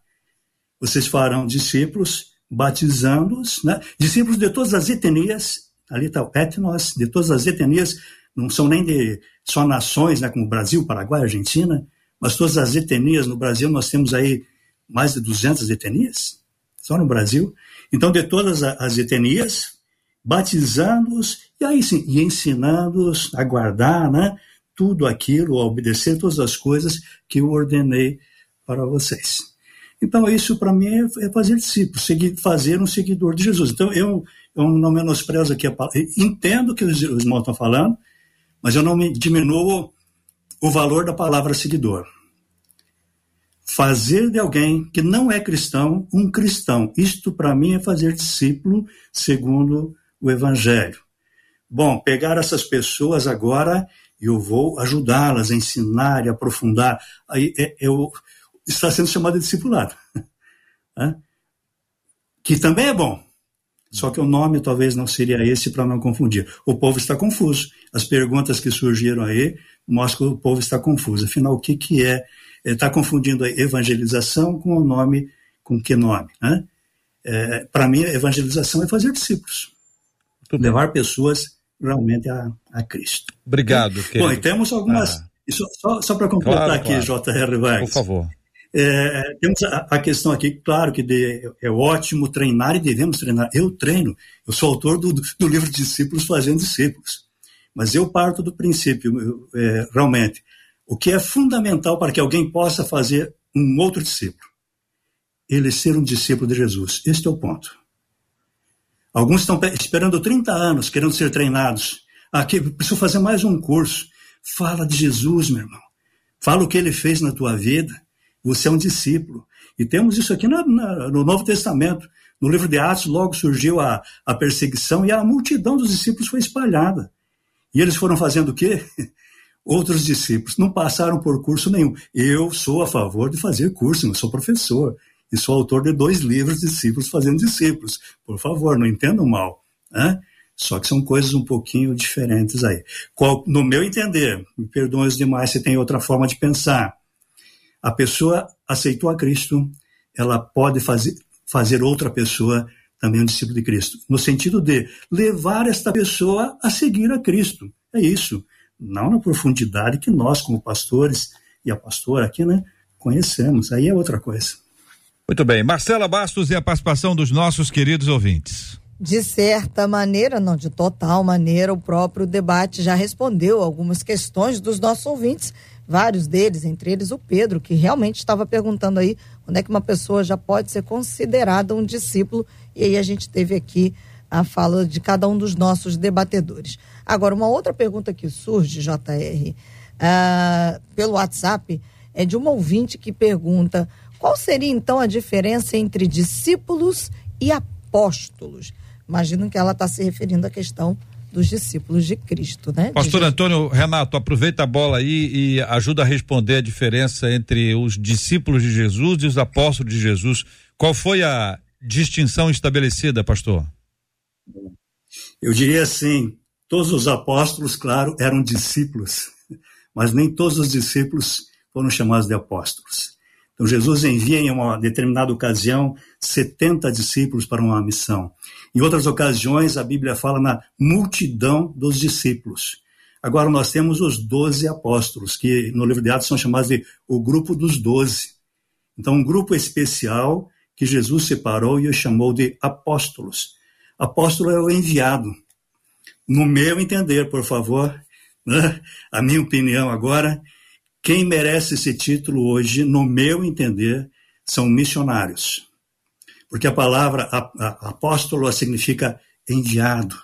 Speaker 2: vocês farão discípulos, batizando-os, né? discípulos de todas as etnias, ali está o etnos, de todas as etnias, não são nem de só nações, né, como Brasil, Paraguai, Argentina, mas todas as etnias. No Brasil nós temos aí mais de 200 etnias, só no Brasil. Então, de todas as etnias, batizando-os e aí sim, e ensinando-os a guardar, né, tudo aquilo, a obedecer todas as coisas que eu ordenei para vocês. Então, isso para mim é, é fazer discípulo, seguir, fazer um seguidor de Jesus. Então, eu, eu não menosprezo aqui a palavra. Entendo o que os, os irmãos estão falando, mas eu não diminuo o valor da palavra seguidor. fazer de alguém que não é cristão um cristão. Isto, para mim, é fazer discípulo segundo o Evangelho. Bom, pegar essas pessoas agora, eu vou ajudá-las a ensinar e aprofundar. Aí é, eu, está sendo chamado de discipulado. que também é bom. Só que o nome talvez não seria esse para não confundir. O povo está confuso. As perguntas que surgiram aí mostram que o povo está confuso. Afinal, o que, que é? Está confundindo a evangelização com o nome, com que nome? Né? É, para mim, evangelização é fazer discípulos. Tudo levar bem. pessoas realmente a, a Cristo.
Speaker 1: Obrigado.
Speaker 2: Bom, e temos algumas. Ah. Isso, só só para completar claro, aqui, claro. J.R. Vargas.
Speaker 1: Por favor.
Speaker 2: É, temos a, a, questão aqui, claro que de, é ótimo treinar e devemos treinar. Eu treino, eu sou autor do, do livro Discípulos Fazendo Discípulos. Mas eu parto do princípio, é, realmente, o que é fundamental para que alguém possa fazer um outro discípulo? Ele ser um discípulo de Jesus. Este é o ponto. Alguns estão esperando 30 anos, querendo ser treinados. Aqui, preciso fazer mais um curso. Fala de Jesus, meu irmão. Fala o que ele fez na tua vida. Você é um discípulo. E temos isso aqui no Novo Testamento. No livro de Atos, logo surgiu a, a perseguição e a multidão dos discípulos foi espalhada. E eles foram fazendo o quê? Outros discípulos não passaram por curso nenhum. Eu sou a favor de fazer curso, eu sou professor. E sou autor de dois livros, Discípulos Fazendo Discípulos. Por favor, não entendam mal. Né? Só que são coisas um pouquinho diferentes aí. Qual, no meu entender, me perdoem os demais se tem outra forma de pensar a pessoa aceitou a Cristo, ela pode fazer, fazer outra pessoa também um discípulo de Cristo, no sentido de levar esta pessoa a seguir a Cristo. É isso. Não na profundidade que nós, como pastores e a pastora aqui, né, conhecemos. Aí é outra coisa.
Speaker 1: Muito bem. Marcela Bastos e a participação dos nossos queridos ouvintes.
Speaker 8: De certa maneira, não de total maneira, o próprio debate já respondeu algumas questões dos nossos ouvintes vários deles, entre eles o Pedro, que realmente estava perguntando aí quando é que uma pessoa já pode ser considerada um discípulo, e aí a gente teve aqui a fala de cada um dos nossos debatedores. Agora, uma outra pergunta que surge, JR, uh, ah, pelo WhatsApp, é de uma ouvinte que pergunta qual seria então a diferença entre discípulos e apóstolos? Imagino que ela está se referindo à questão dos discípulos de Cristo, né?
Speaker 1: Pastor Antônio Renato, aproveita a bola aí e ajuda a responder a diferença entre os discípulos de Jesus e os apóstolos de Jesus. Qual foi a distinção estabelecida, pastor?
Speaker 2: Eu diria assim, todos os apóstolos, claro, eram discípulos, mas nem todos os discípulos foram chamados de apóstolos. Então Jesus envia em uma determinada ocasião 70 discípulos para uma missão. Em outras ocasiões, a Bíblia fala na multidão dos discípulos. Agora, nós temos os doze apóstolos, que no livro de Atos são chamados de o grupo dos doze. Então, um grupo especial que Jesus separou e o chamou de apóstolos. Apóstolo é o enviado. No meu entender, por favor, né? a minha opinião agora, quem merece esse título hoje, no meu entender, são missionários porque a palavra apóstolo significa enviado.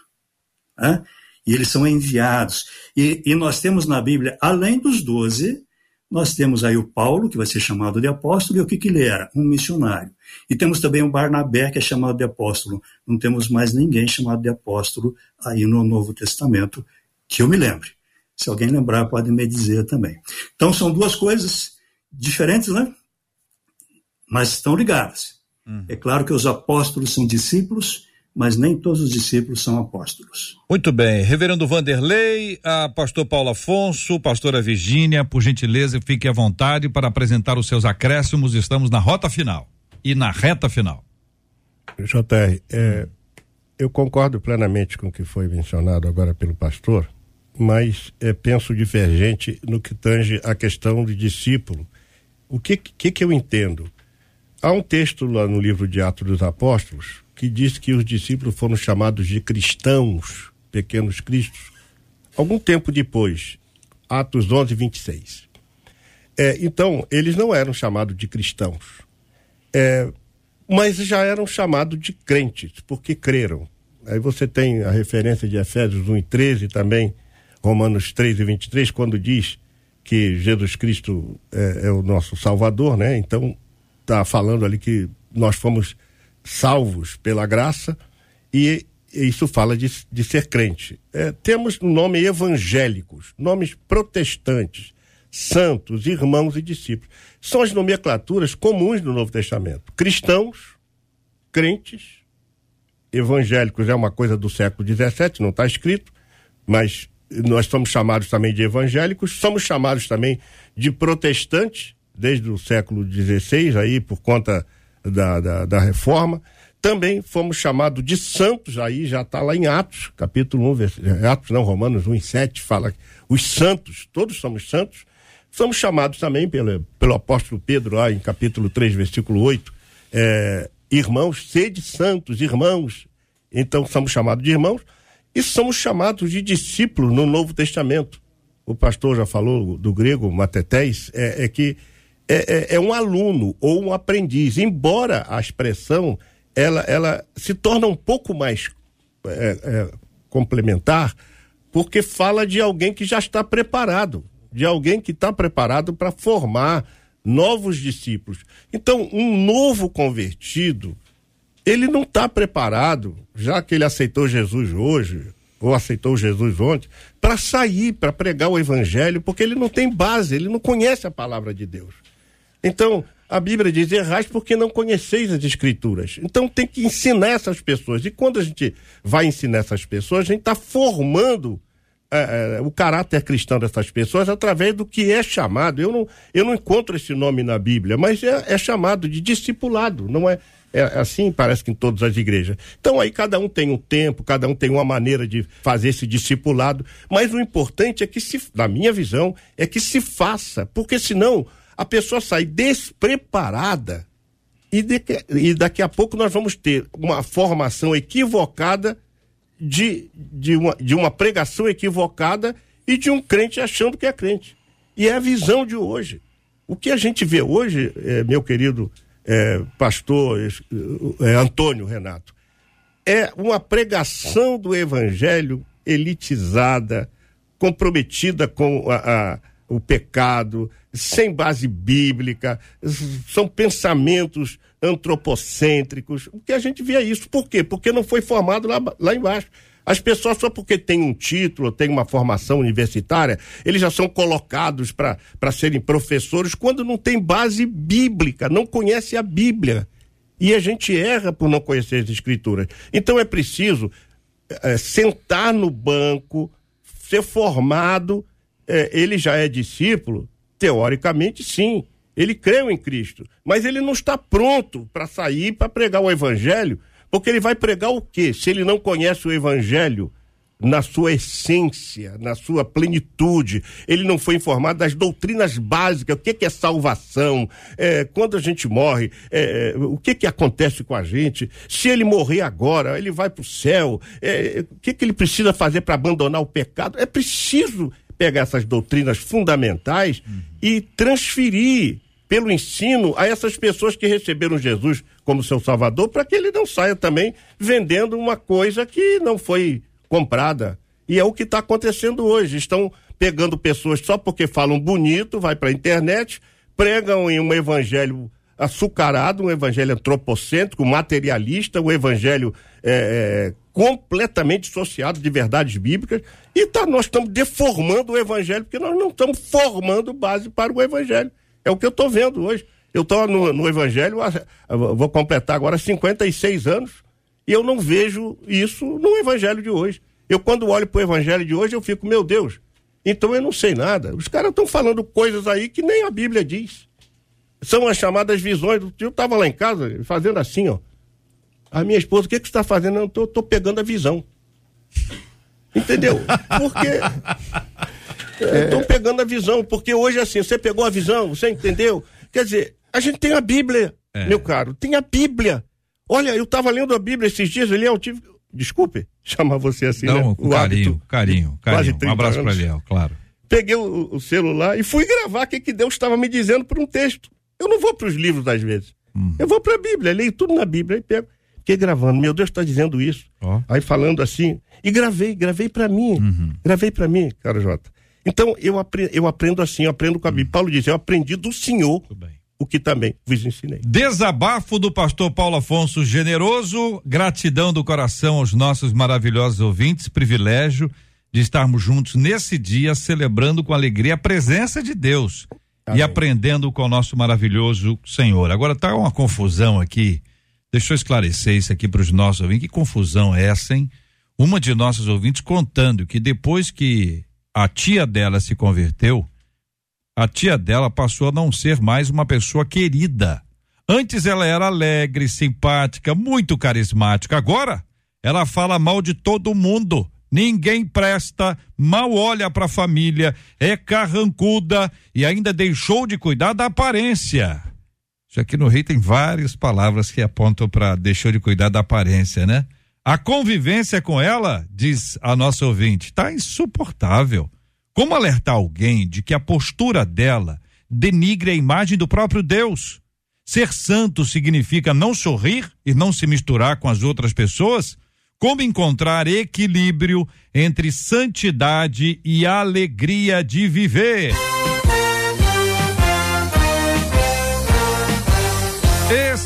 Speaker 2: Né? E eles são enviados. E, e, nós temos na Bíblia, além dos doze, nós temos aí o Paulo, que vai ser chamado de apóstolo, e o que, que ele era? Um missionário. E temos também o Barnabé, que é chamado de apóstolo. Não temos mais ninguém chamado de apóstolo aí no Novo Testamento, que eu me lembre. Se alguém lembrar, pode me dizer também. Então, são duas coisas diferentes, né? Mas estão ligadas. Uhum. É claro que os apóstolos são discípulos, mas nem todos os discípulos são apóstolos.
Speaker 1: Muito bem. Reverendo Vanderlei, a pastor Paulo Afonso, pastora Virgínia, por gentileza, fique à vontade para apresentar os seus acréscimos. Estamos na rota final e na reta final.
Speaker 5: JR, é, eu concordo plenamente com o que foi mencionado agora pelo pastor, mas é, penso divergente no que tange a questão de discípulo. O que, que, que eu entendo? Há um texto lá no livro de Atos dos Apóstolos que diz que os discípulos foram chamados de cristãos, pequenos cristos, algum tempo depois, Atos 11, 26. É, então, eles não eram chamados de cristãos, é, mas já eram chamados de crentes, porque creram. Aí você tem a referência de Efésios 1 e 13 também, Romanos 3 e 23, quando diz que Jesus Cristo é, é o nosso Salvador, né? Então está falando ali que nós fomos salvos pela graça e isso fala de, de ser crente. É, temos nome evangélicos, nomes protestantes, santos, irmãos e discípulos. São as nomenclaturas comuns no Novo Testamento. Cristãos, crentes, evangélicos é uma coisa do século XVII, não está escrito, mas nós somos chamados também de evangélicos, somos chamados também de protestantes, desde o século XVI, aí por conta da, da, da reforma. Também fomos chamados de santos, aí já está lá em Atos, capítulo 1, vers... Atos não, Romanos 1 e 7, fala os santos, todos somos santos. Somos chamados também pelo, pelo apóstolo Pedro, lá em capítulo 3, versículo 8, é, irmãos, sede santos, irmãos. Então somos chamados de irmãos e somos chamados de discípulos no Novo Testamento. O pastor já falou do grego matetés, é, é que é, é, é, um aluno ou um aprendiz, embora a expressão ela, ela se torna um pouco mais é, é, complementar, porque fala de alguém que já está preparado, de alguém que está preparado para formar novos discípulos. Então, um novo convertido, ele não está preparado, já que ele aceitou Jesus hoje, ou aceitou Jesus ontem, para sair, para pregar o evangelho, porque ele não tem base, ele não conhece a palavra de Deus. Então, a Bíblia diz: errais porque não conheceis as Escrituras. Então tem que ensinar essas pessoas. E quando a gente vai ensinar essas pessoas, a gente está formando é, é, o caráter cristão dessas pessoas através do que é chamado. Eu não, eu não encontro esse nome na Bíblia, mas é, é chamado de discipulado, não é? É assim, parece que em todas as igrejas. Então aí cada um tem um tempo, cada um tem uma maneira de fazer esse discipulado, mas o importante é que se, na minha visão, é que se faça, porque senão a pessoa sai despreparada e, de, e daqui a pouco nós vamos ter uma formação equivocada de, de, uma, de uma pregação equivocada e de um crente achando que é crente. E é a visão de hoje. O que a gente vê hoje, é, meu querido é, pastor é, Antônio Renato, é uma pregação do evangelho elitizada, comprometida com a, a o pecado, sem base bíblica, são pensamentos antropocêntricos. O que a gente vê é isso. Por quê? Porque não foi formado lá, lá embaixo. As pessoas, só porque têm um título, têm uma formação universitária, eles já são colocados para serem professores quando não tem base bíblica, não conhece a Bíblia. E a gente erra por não conhecer as escrituras. Então é preciso é, sentar no banco, ser formado é, ele já é discípulo, teoricamente sim, ele creu em Cristo, mas ele não está pronto para sair para pregar o evangelho, porque ele vai pregar o quê? Se ele não conhece o evangelho na sua essência, na sua plenitude, ele não foi informado das doutrinas básicas, o que, que é salvação, é, quando a gente morre, é, é o que, que acontece com a gente, se ele morrer agora, ele vai para o céu, é, o que, que ele precisa fazer para abandonar o pecado? É preciso pegar essas doutrinas fundamentais uhum. e transferir pelo ensino a essas pessoas que receberam Jesus como seu Salvador, para que ele não saia também vendendo uma coisa que não foi comprada. E é o que está acontecendo hoje. Estão pegando pessoas só porque falam bonito, vai para a internet, pregam em um evangelho açucarado, um evangelho antropocêntrico, materialista, um evangelho é, é, completamente dissociado de verdades bíblicas e tá, nós estamos deformando o evangelho porque nós não estamos formando base para o evangelho. É o que eu estou vendo hoje. Eu estou no, no evangelho, vou completar agora 56 anos e eu não vejo isso no evangelho de hoje. Eu quando olho para o evangelho de hoje eu fico, meu Deus, então eu não sei nada. Os caras estão falando coisas aí que nem a Bíblia diz. São as chamadas visões. Eu estava lá em casa fazendo assim, ó. A minha esposa, o que, que você está fazendo? Eu tô, tô pegando a visão. Entendeu? Porque. Estou é. pegando a visão, porque hoje assim, você pegou a visão, você entendeu? Quer dizer, a gente tem a Bíblia, é. meu caro, tem a Bíblia. Olha, eu estava lendo a Bíblia esses dias, Eliel, tive. Desculpe chamar você assim,
Speaker 1: Não,
Speaker 5: né?
Speaker 1: com carinho, hábito, carinho, carinho. Um abraço para Eliel, claro.
Speaker 5: Peguei o, o, celular e fui gravar o que, que Deus estava me dizendo por um texto. Eu não vou para os livros às vezes. Hum. Eu vou para a Bíblia, leio tudo na Bíblia e pego. Fiquei gravando, meu Deus está dizendo isso. Oh. Aí falando assim, e gravei, gravei para mim, uhum. gravei para mim, cara Jota. Então, eu, apre, eu aprendo assim, eu aprendo com a Bíblia. Paulo diz, eu aprendi do Senhor o que também vos ensinei.
Speaker 1: Desabafo do pastor Paulo Afonso Generoso, gratidão do coração aos nossos maravilhosos ouvintes, privilégio de estarmos juntos nesse dia, celebrando com alegria a presença de Deus Amém. e aprendendo com o nosso maravilhoso Senhor. Agora tá uma confusão aqui, deixa eu esclarecer isso aqui para os nossos ouvintes, que confusão é essa, hein? Uma de nossas ouvintes contando que depois que a tia dela se converteu, a tia dela passou a não ser mais uma pessoa querida. Antes ela era alegre, simpática, muito carismática. Agora ela fala mal de todo mundo. Ninguém presta, mal olha para a família, é carrancuda e ainda deixou de cuidar da aparência. Isso aqui no Rio tem várias palavras que apontam para deixou de cuidar da aparência, né? A convivência com ela, diz a nossa ouvinte, tá insuportável. Como alertar alguém de que a postura dela denigre a imagem do próprio Deus? Ser santo significa não sorrir e não se misturar com as outras pessoas? Como encontrar equilíbrio entre santidade e alegria de viver?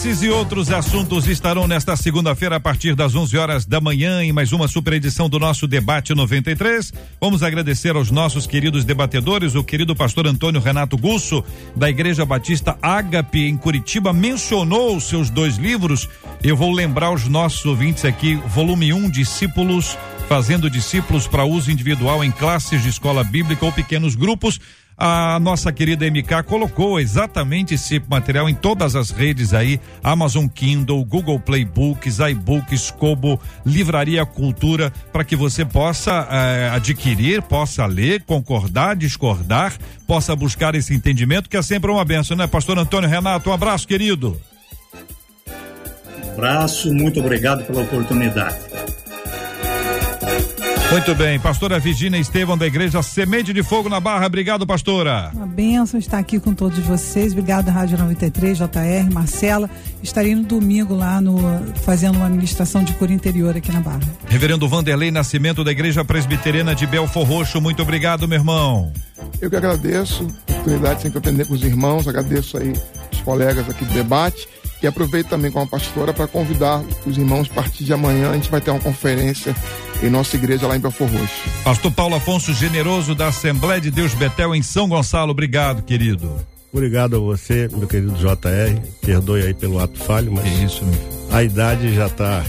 Speaker 1: Esses e outros assuntos estarão nesta segunda-feira a partir das 11 horas da manhã em mais uma super edição do nosso debate 93. Vamos agradecer aos nossos queridos debatedores, o querido pastor Antônio Renato Gusso da Igreja Batista Ágape em Curitiba mencionou os seus dois livros. Eu vou lembrar os nossos ouvintes aqui, volume 1, um, discípulos fazendo discípulos para uso individual em classes de escola bíblica ou pequenos grupos a nossa querida MK colocou exatamente esse material em todas as redes aí, Amazon Kindle, Google Play Books, iBooks, Kobo, Livraria Cultura, para que você possa eh, adquirir, possa ler, concordar, discordar, possa buscar esse entendimento, que é sempre uma benção, né? Pastor Antônio Renato, um abraço, querido.
Speaker 2: Um abraço, muito obrigado pela oportunidade.
Speaker 1: Muito bem, pastora Virginia Estevão da igreja Semente de Fogo na Barra, obrigado pastora.
Speaker 3: Uma bênção estar aqui com todos vocês, obrigado Rádio 93, JR, Marcela, estarei no domingo lá no, fazendo uma administração de cor interior aqui na Barra.
Speaker 1: Reverendo Vanderlei Nascimento da igreja presbiteriana de Belfor Roxo, muito obrigado meu irmão.
Speaker 4: Eu que agradeço, a oportunidade sempre aprender com os irmãos, agradeço aí os colegas aqui do debate e aproveito também com a pastora para convidar os irmãos a partir de amanhã, a gente vai ter uma conferência em nossa igreja lá em Belfor Roxo.
Speaker 1: Pastor Paulo Afonso Generoso da Assembleia de Deus Betel em São Gonçalo, obrigado, querido.
Speaker 5: Obrigado a você, meu querido JR. Perdoe aí pelo ato falho, mas
Speaker 1: que isso, meu
Speaker 5: a idade já está.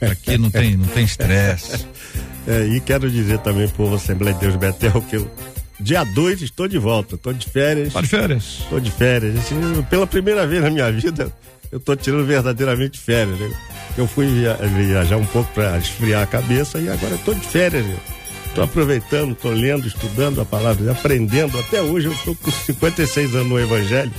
Speaker 1: Aqui não tem, não tem estresse.
Speaker 5: é, e quero dizer também povo Assembleia de Deus Betel que eu dia 2 estou de volta, estou de férias.
Speaker 1: Tá de férias?
Speaker 5: Estou de férias. Assim, pela primeira vez na minha vida, eu estou tirando verdadeiramente férias. Né? Eu fui via viajar um pouco para esfriar a cabeça e agora estou de férias. Estou aproveitando, estou lendo, estudando a palavra, aprendendo. Até hoje eu estou com 56 anos no Evangelho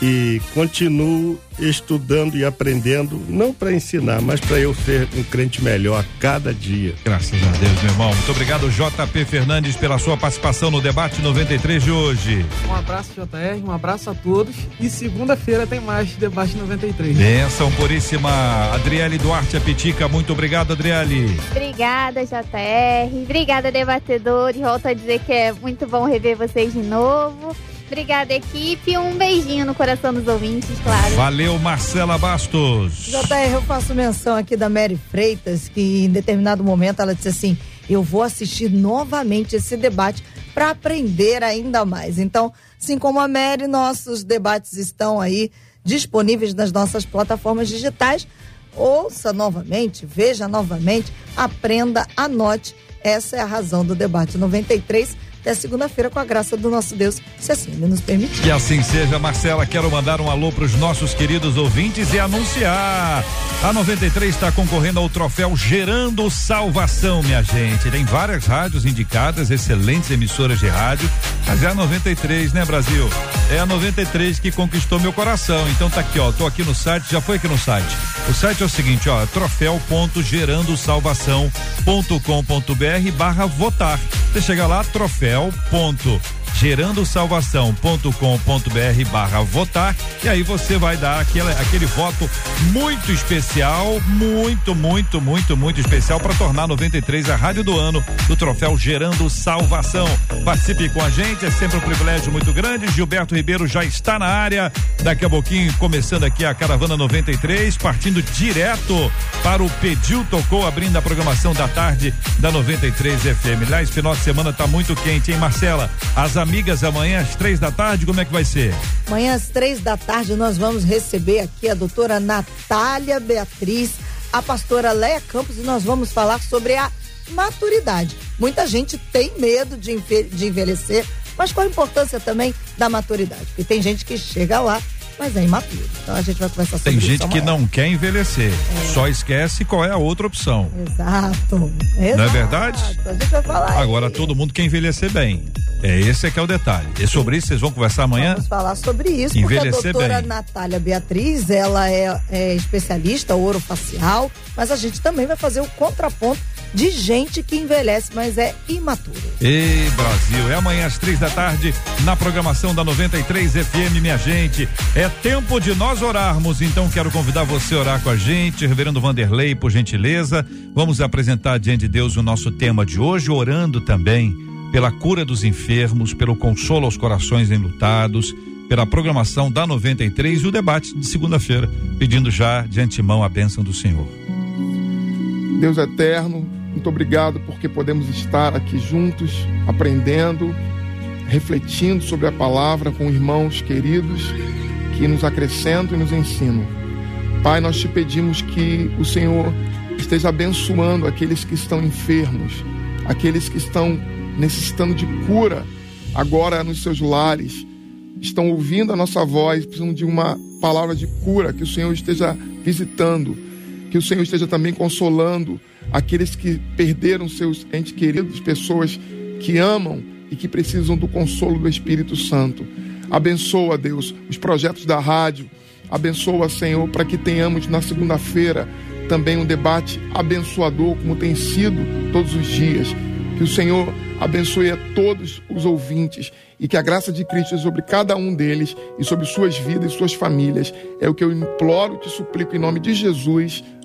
Speaker 5: e continuo estudando e aprendendo, não para ensinar, mas para eu ser um crente melhor a cada dia.
Speaker 1: Graças a Deus, meu irmão. Muito obrigado, JP Fernandes, pela sua participação no debate 93 de hoje.
Speaker 6: Um abraço, JR, um abraço a todos. E segunda-feira tem mais debate 93.
Speaker 1: Benção puríssima. Adriele Duarte Apitica, muito obrigado, Adriele.
Speaker 7: Obrigada, JR. Obrigada, debatedores. Volto a dizer que é muito bom rever vocês de novo. Obrigada, equipe. Um beijinho no coração dos ouvintes, claro.
Speaker 1: Valeu, Marcela Bastos.
Speaker 8: JR, eu faço menção aqui da Mary Freitas, que em determinado momento ela disse assim: eu vou assistir novamente esse debate para aprender ainda mais. Então, assim como a Mary, nossos debates estão aí disponíveis nas nossas plataformas digitais. Ouça novamente, veja novamente, aprenda, anote. Essa é a razão do debate 93 até segunda-feira, com a graça do nosso Deus, se assim ele nos permitir.
Speaker 1: Que assim seja, Marcela. Quero mandar um alô para os nossos queridos ouvintes e anunciar. A 93 está concorrendo ao troféu Gerando Salvação, minha gente. Tem várias rádios indicadas, excelentes emissoras de rádio, mas é a 93, né, Brasil? É a 93 que conquistou meu coração. Então tá aqui, ó. Tô aqui no site, já foi aqui no site. O site é o seguinte, ó, troféu.gerandosalvação.com.br barra votar. Você chega lá, troféu ponto gerandosalvação.com.br barra votar e aí você vai dar aquele, aquele voto muito especial, muito, muito, muito, muito especial para tornar 93 a rádio do ano do troféu Gerando Salvação. Participe com a gente, é sempre um privilégio muito grande. Gilberto Ribeiro já está na área. Daqui a pouquinho, começando aqui a Caravana 93, partindo direto para o Pediu Tocou, abrindo a programação da tarde da 93 FM. Aliás, final de semana tá muito quente, hein, Marcela? As amigas amanhã às três da tarde, como é que vai ser?
Speaker 8: Amanhã às três da tarde nós vamos receber aqui a doutora Natália Beatriz, a pastora Leia Campos e nós vamos falar sobre a maturidade. Muita gente tem medo de, envelhecer, mas qual a importância também da maturidade? Porque tem gente que chega lá mas é imaturo. Então a gente vai conversar sobre
Speaker 1: Tem gente que não quer envelhecer, é. só esquece qual é a outra opção.
Speaker 8: Exato. Exato.
Speaker 1: Não é verdade?
Speaker 8: A gente vai falar.
Speaker 1: Agora
Speaker 8: aí.
Speaker 1: todo mundo quer envelhecer bem. É esse é que é o detalhe. E sobre isso vocês vão conversar amanhã?
Speaker 8: Vamos falar sobre isso,
Speaker 1: Envelhecer
Speaker 8: porque a doutora
Speaker 1: bem.
Speaker 8: Natália Beatriz, ela é, é especialista orofacial, mas a gente também vai fazer o contraponto de gente que envelhece, mas é imaturo.
Speaker 1: Ei, Brasil, é amanhã às três da tarde na programação da 93 FM, minha gente. É tempo de nós orarmos, então quero convidar você a orar com a gente, Reverendo Vanderlei, por gentileza. Vamos apresentar diante de Deus o nosso tema de hoje, orando também pela cura dos enfermos, pelo consolo aos corações enlutados, pela programação da 93 e o debate de segunda-feira, pedindo já de antemão a bênção do Senhor.
Speaker 4: Deus eterno, muito obrigado porque podemos estar aqui juntos, aprendendo, refletindo sobre a palavra com irmãos queridos que nos acrescentam e nos ensinam. Pai, nós te pedimos que o Senhor esteja abençoando aqueles que estão enfermos, aqueles que estão necessitando de cura agora nos seus lares, estão ouvindo a nossa voz, precisam de uma palavra de cura, que o Senhor esteja visitando, que o Senhor esteja também consolando aqueles que perderam seus entes queridos, pessoas que amam e que precisam do consolo do Espírito Santo. Abençoa, Deus, os projetos da rádio. Abençoa, Senhor, para que tenhamos na segunda-feira também um debate abençoador, como tem sido todos os dias. Que o Senhor abençoe a todos os ouvintes e que a graça de Cristo é sobre cada um deles e sobre suas vidas e suas famílias. É o que eu imploro te suplico em nome de Jesus.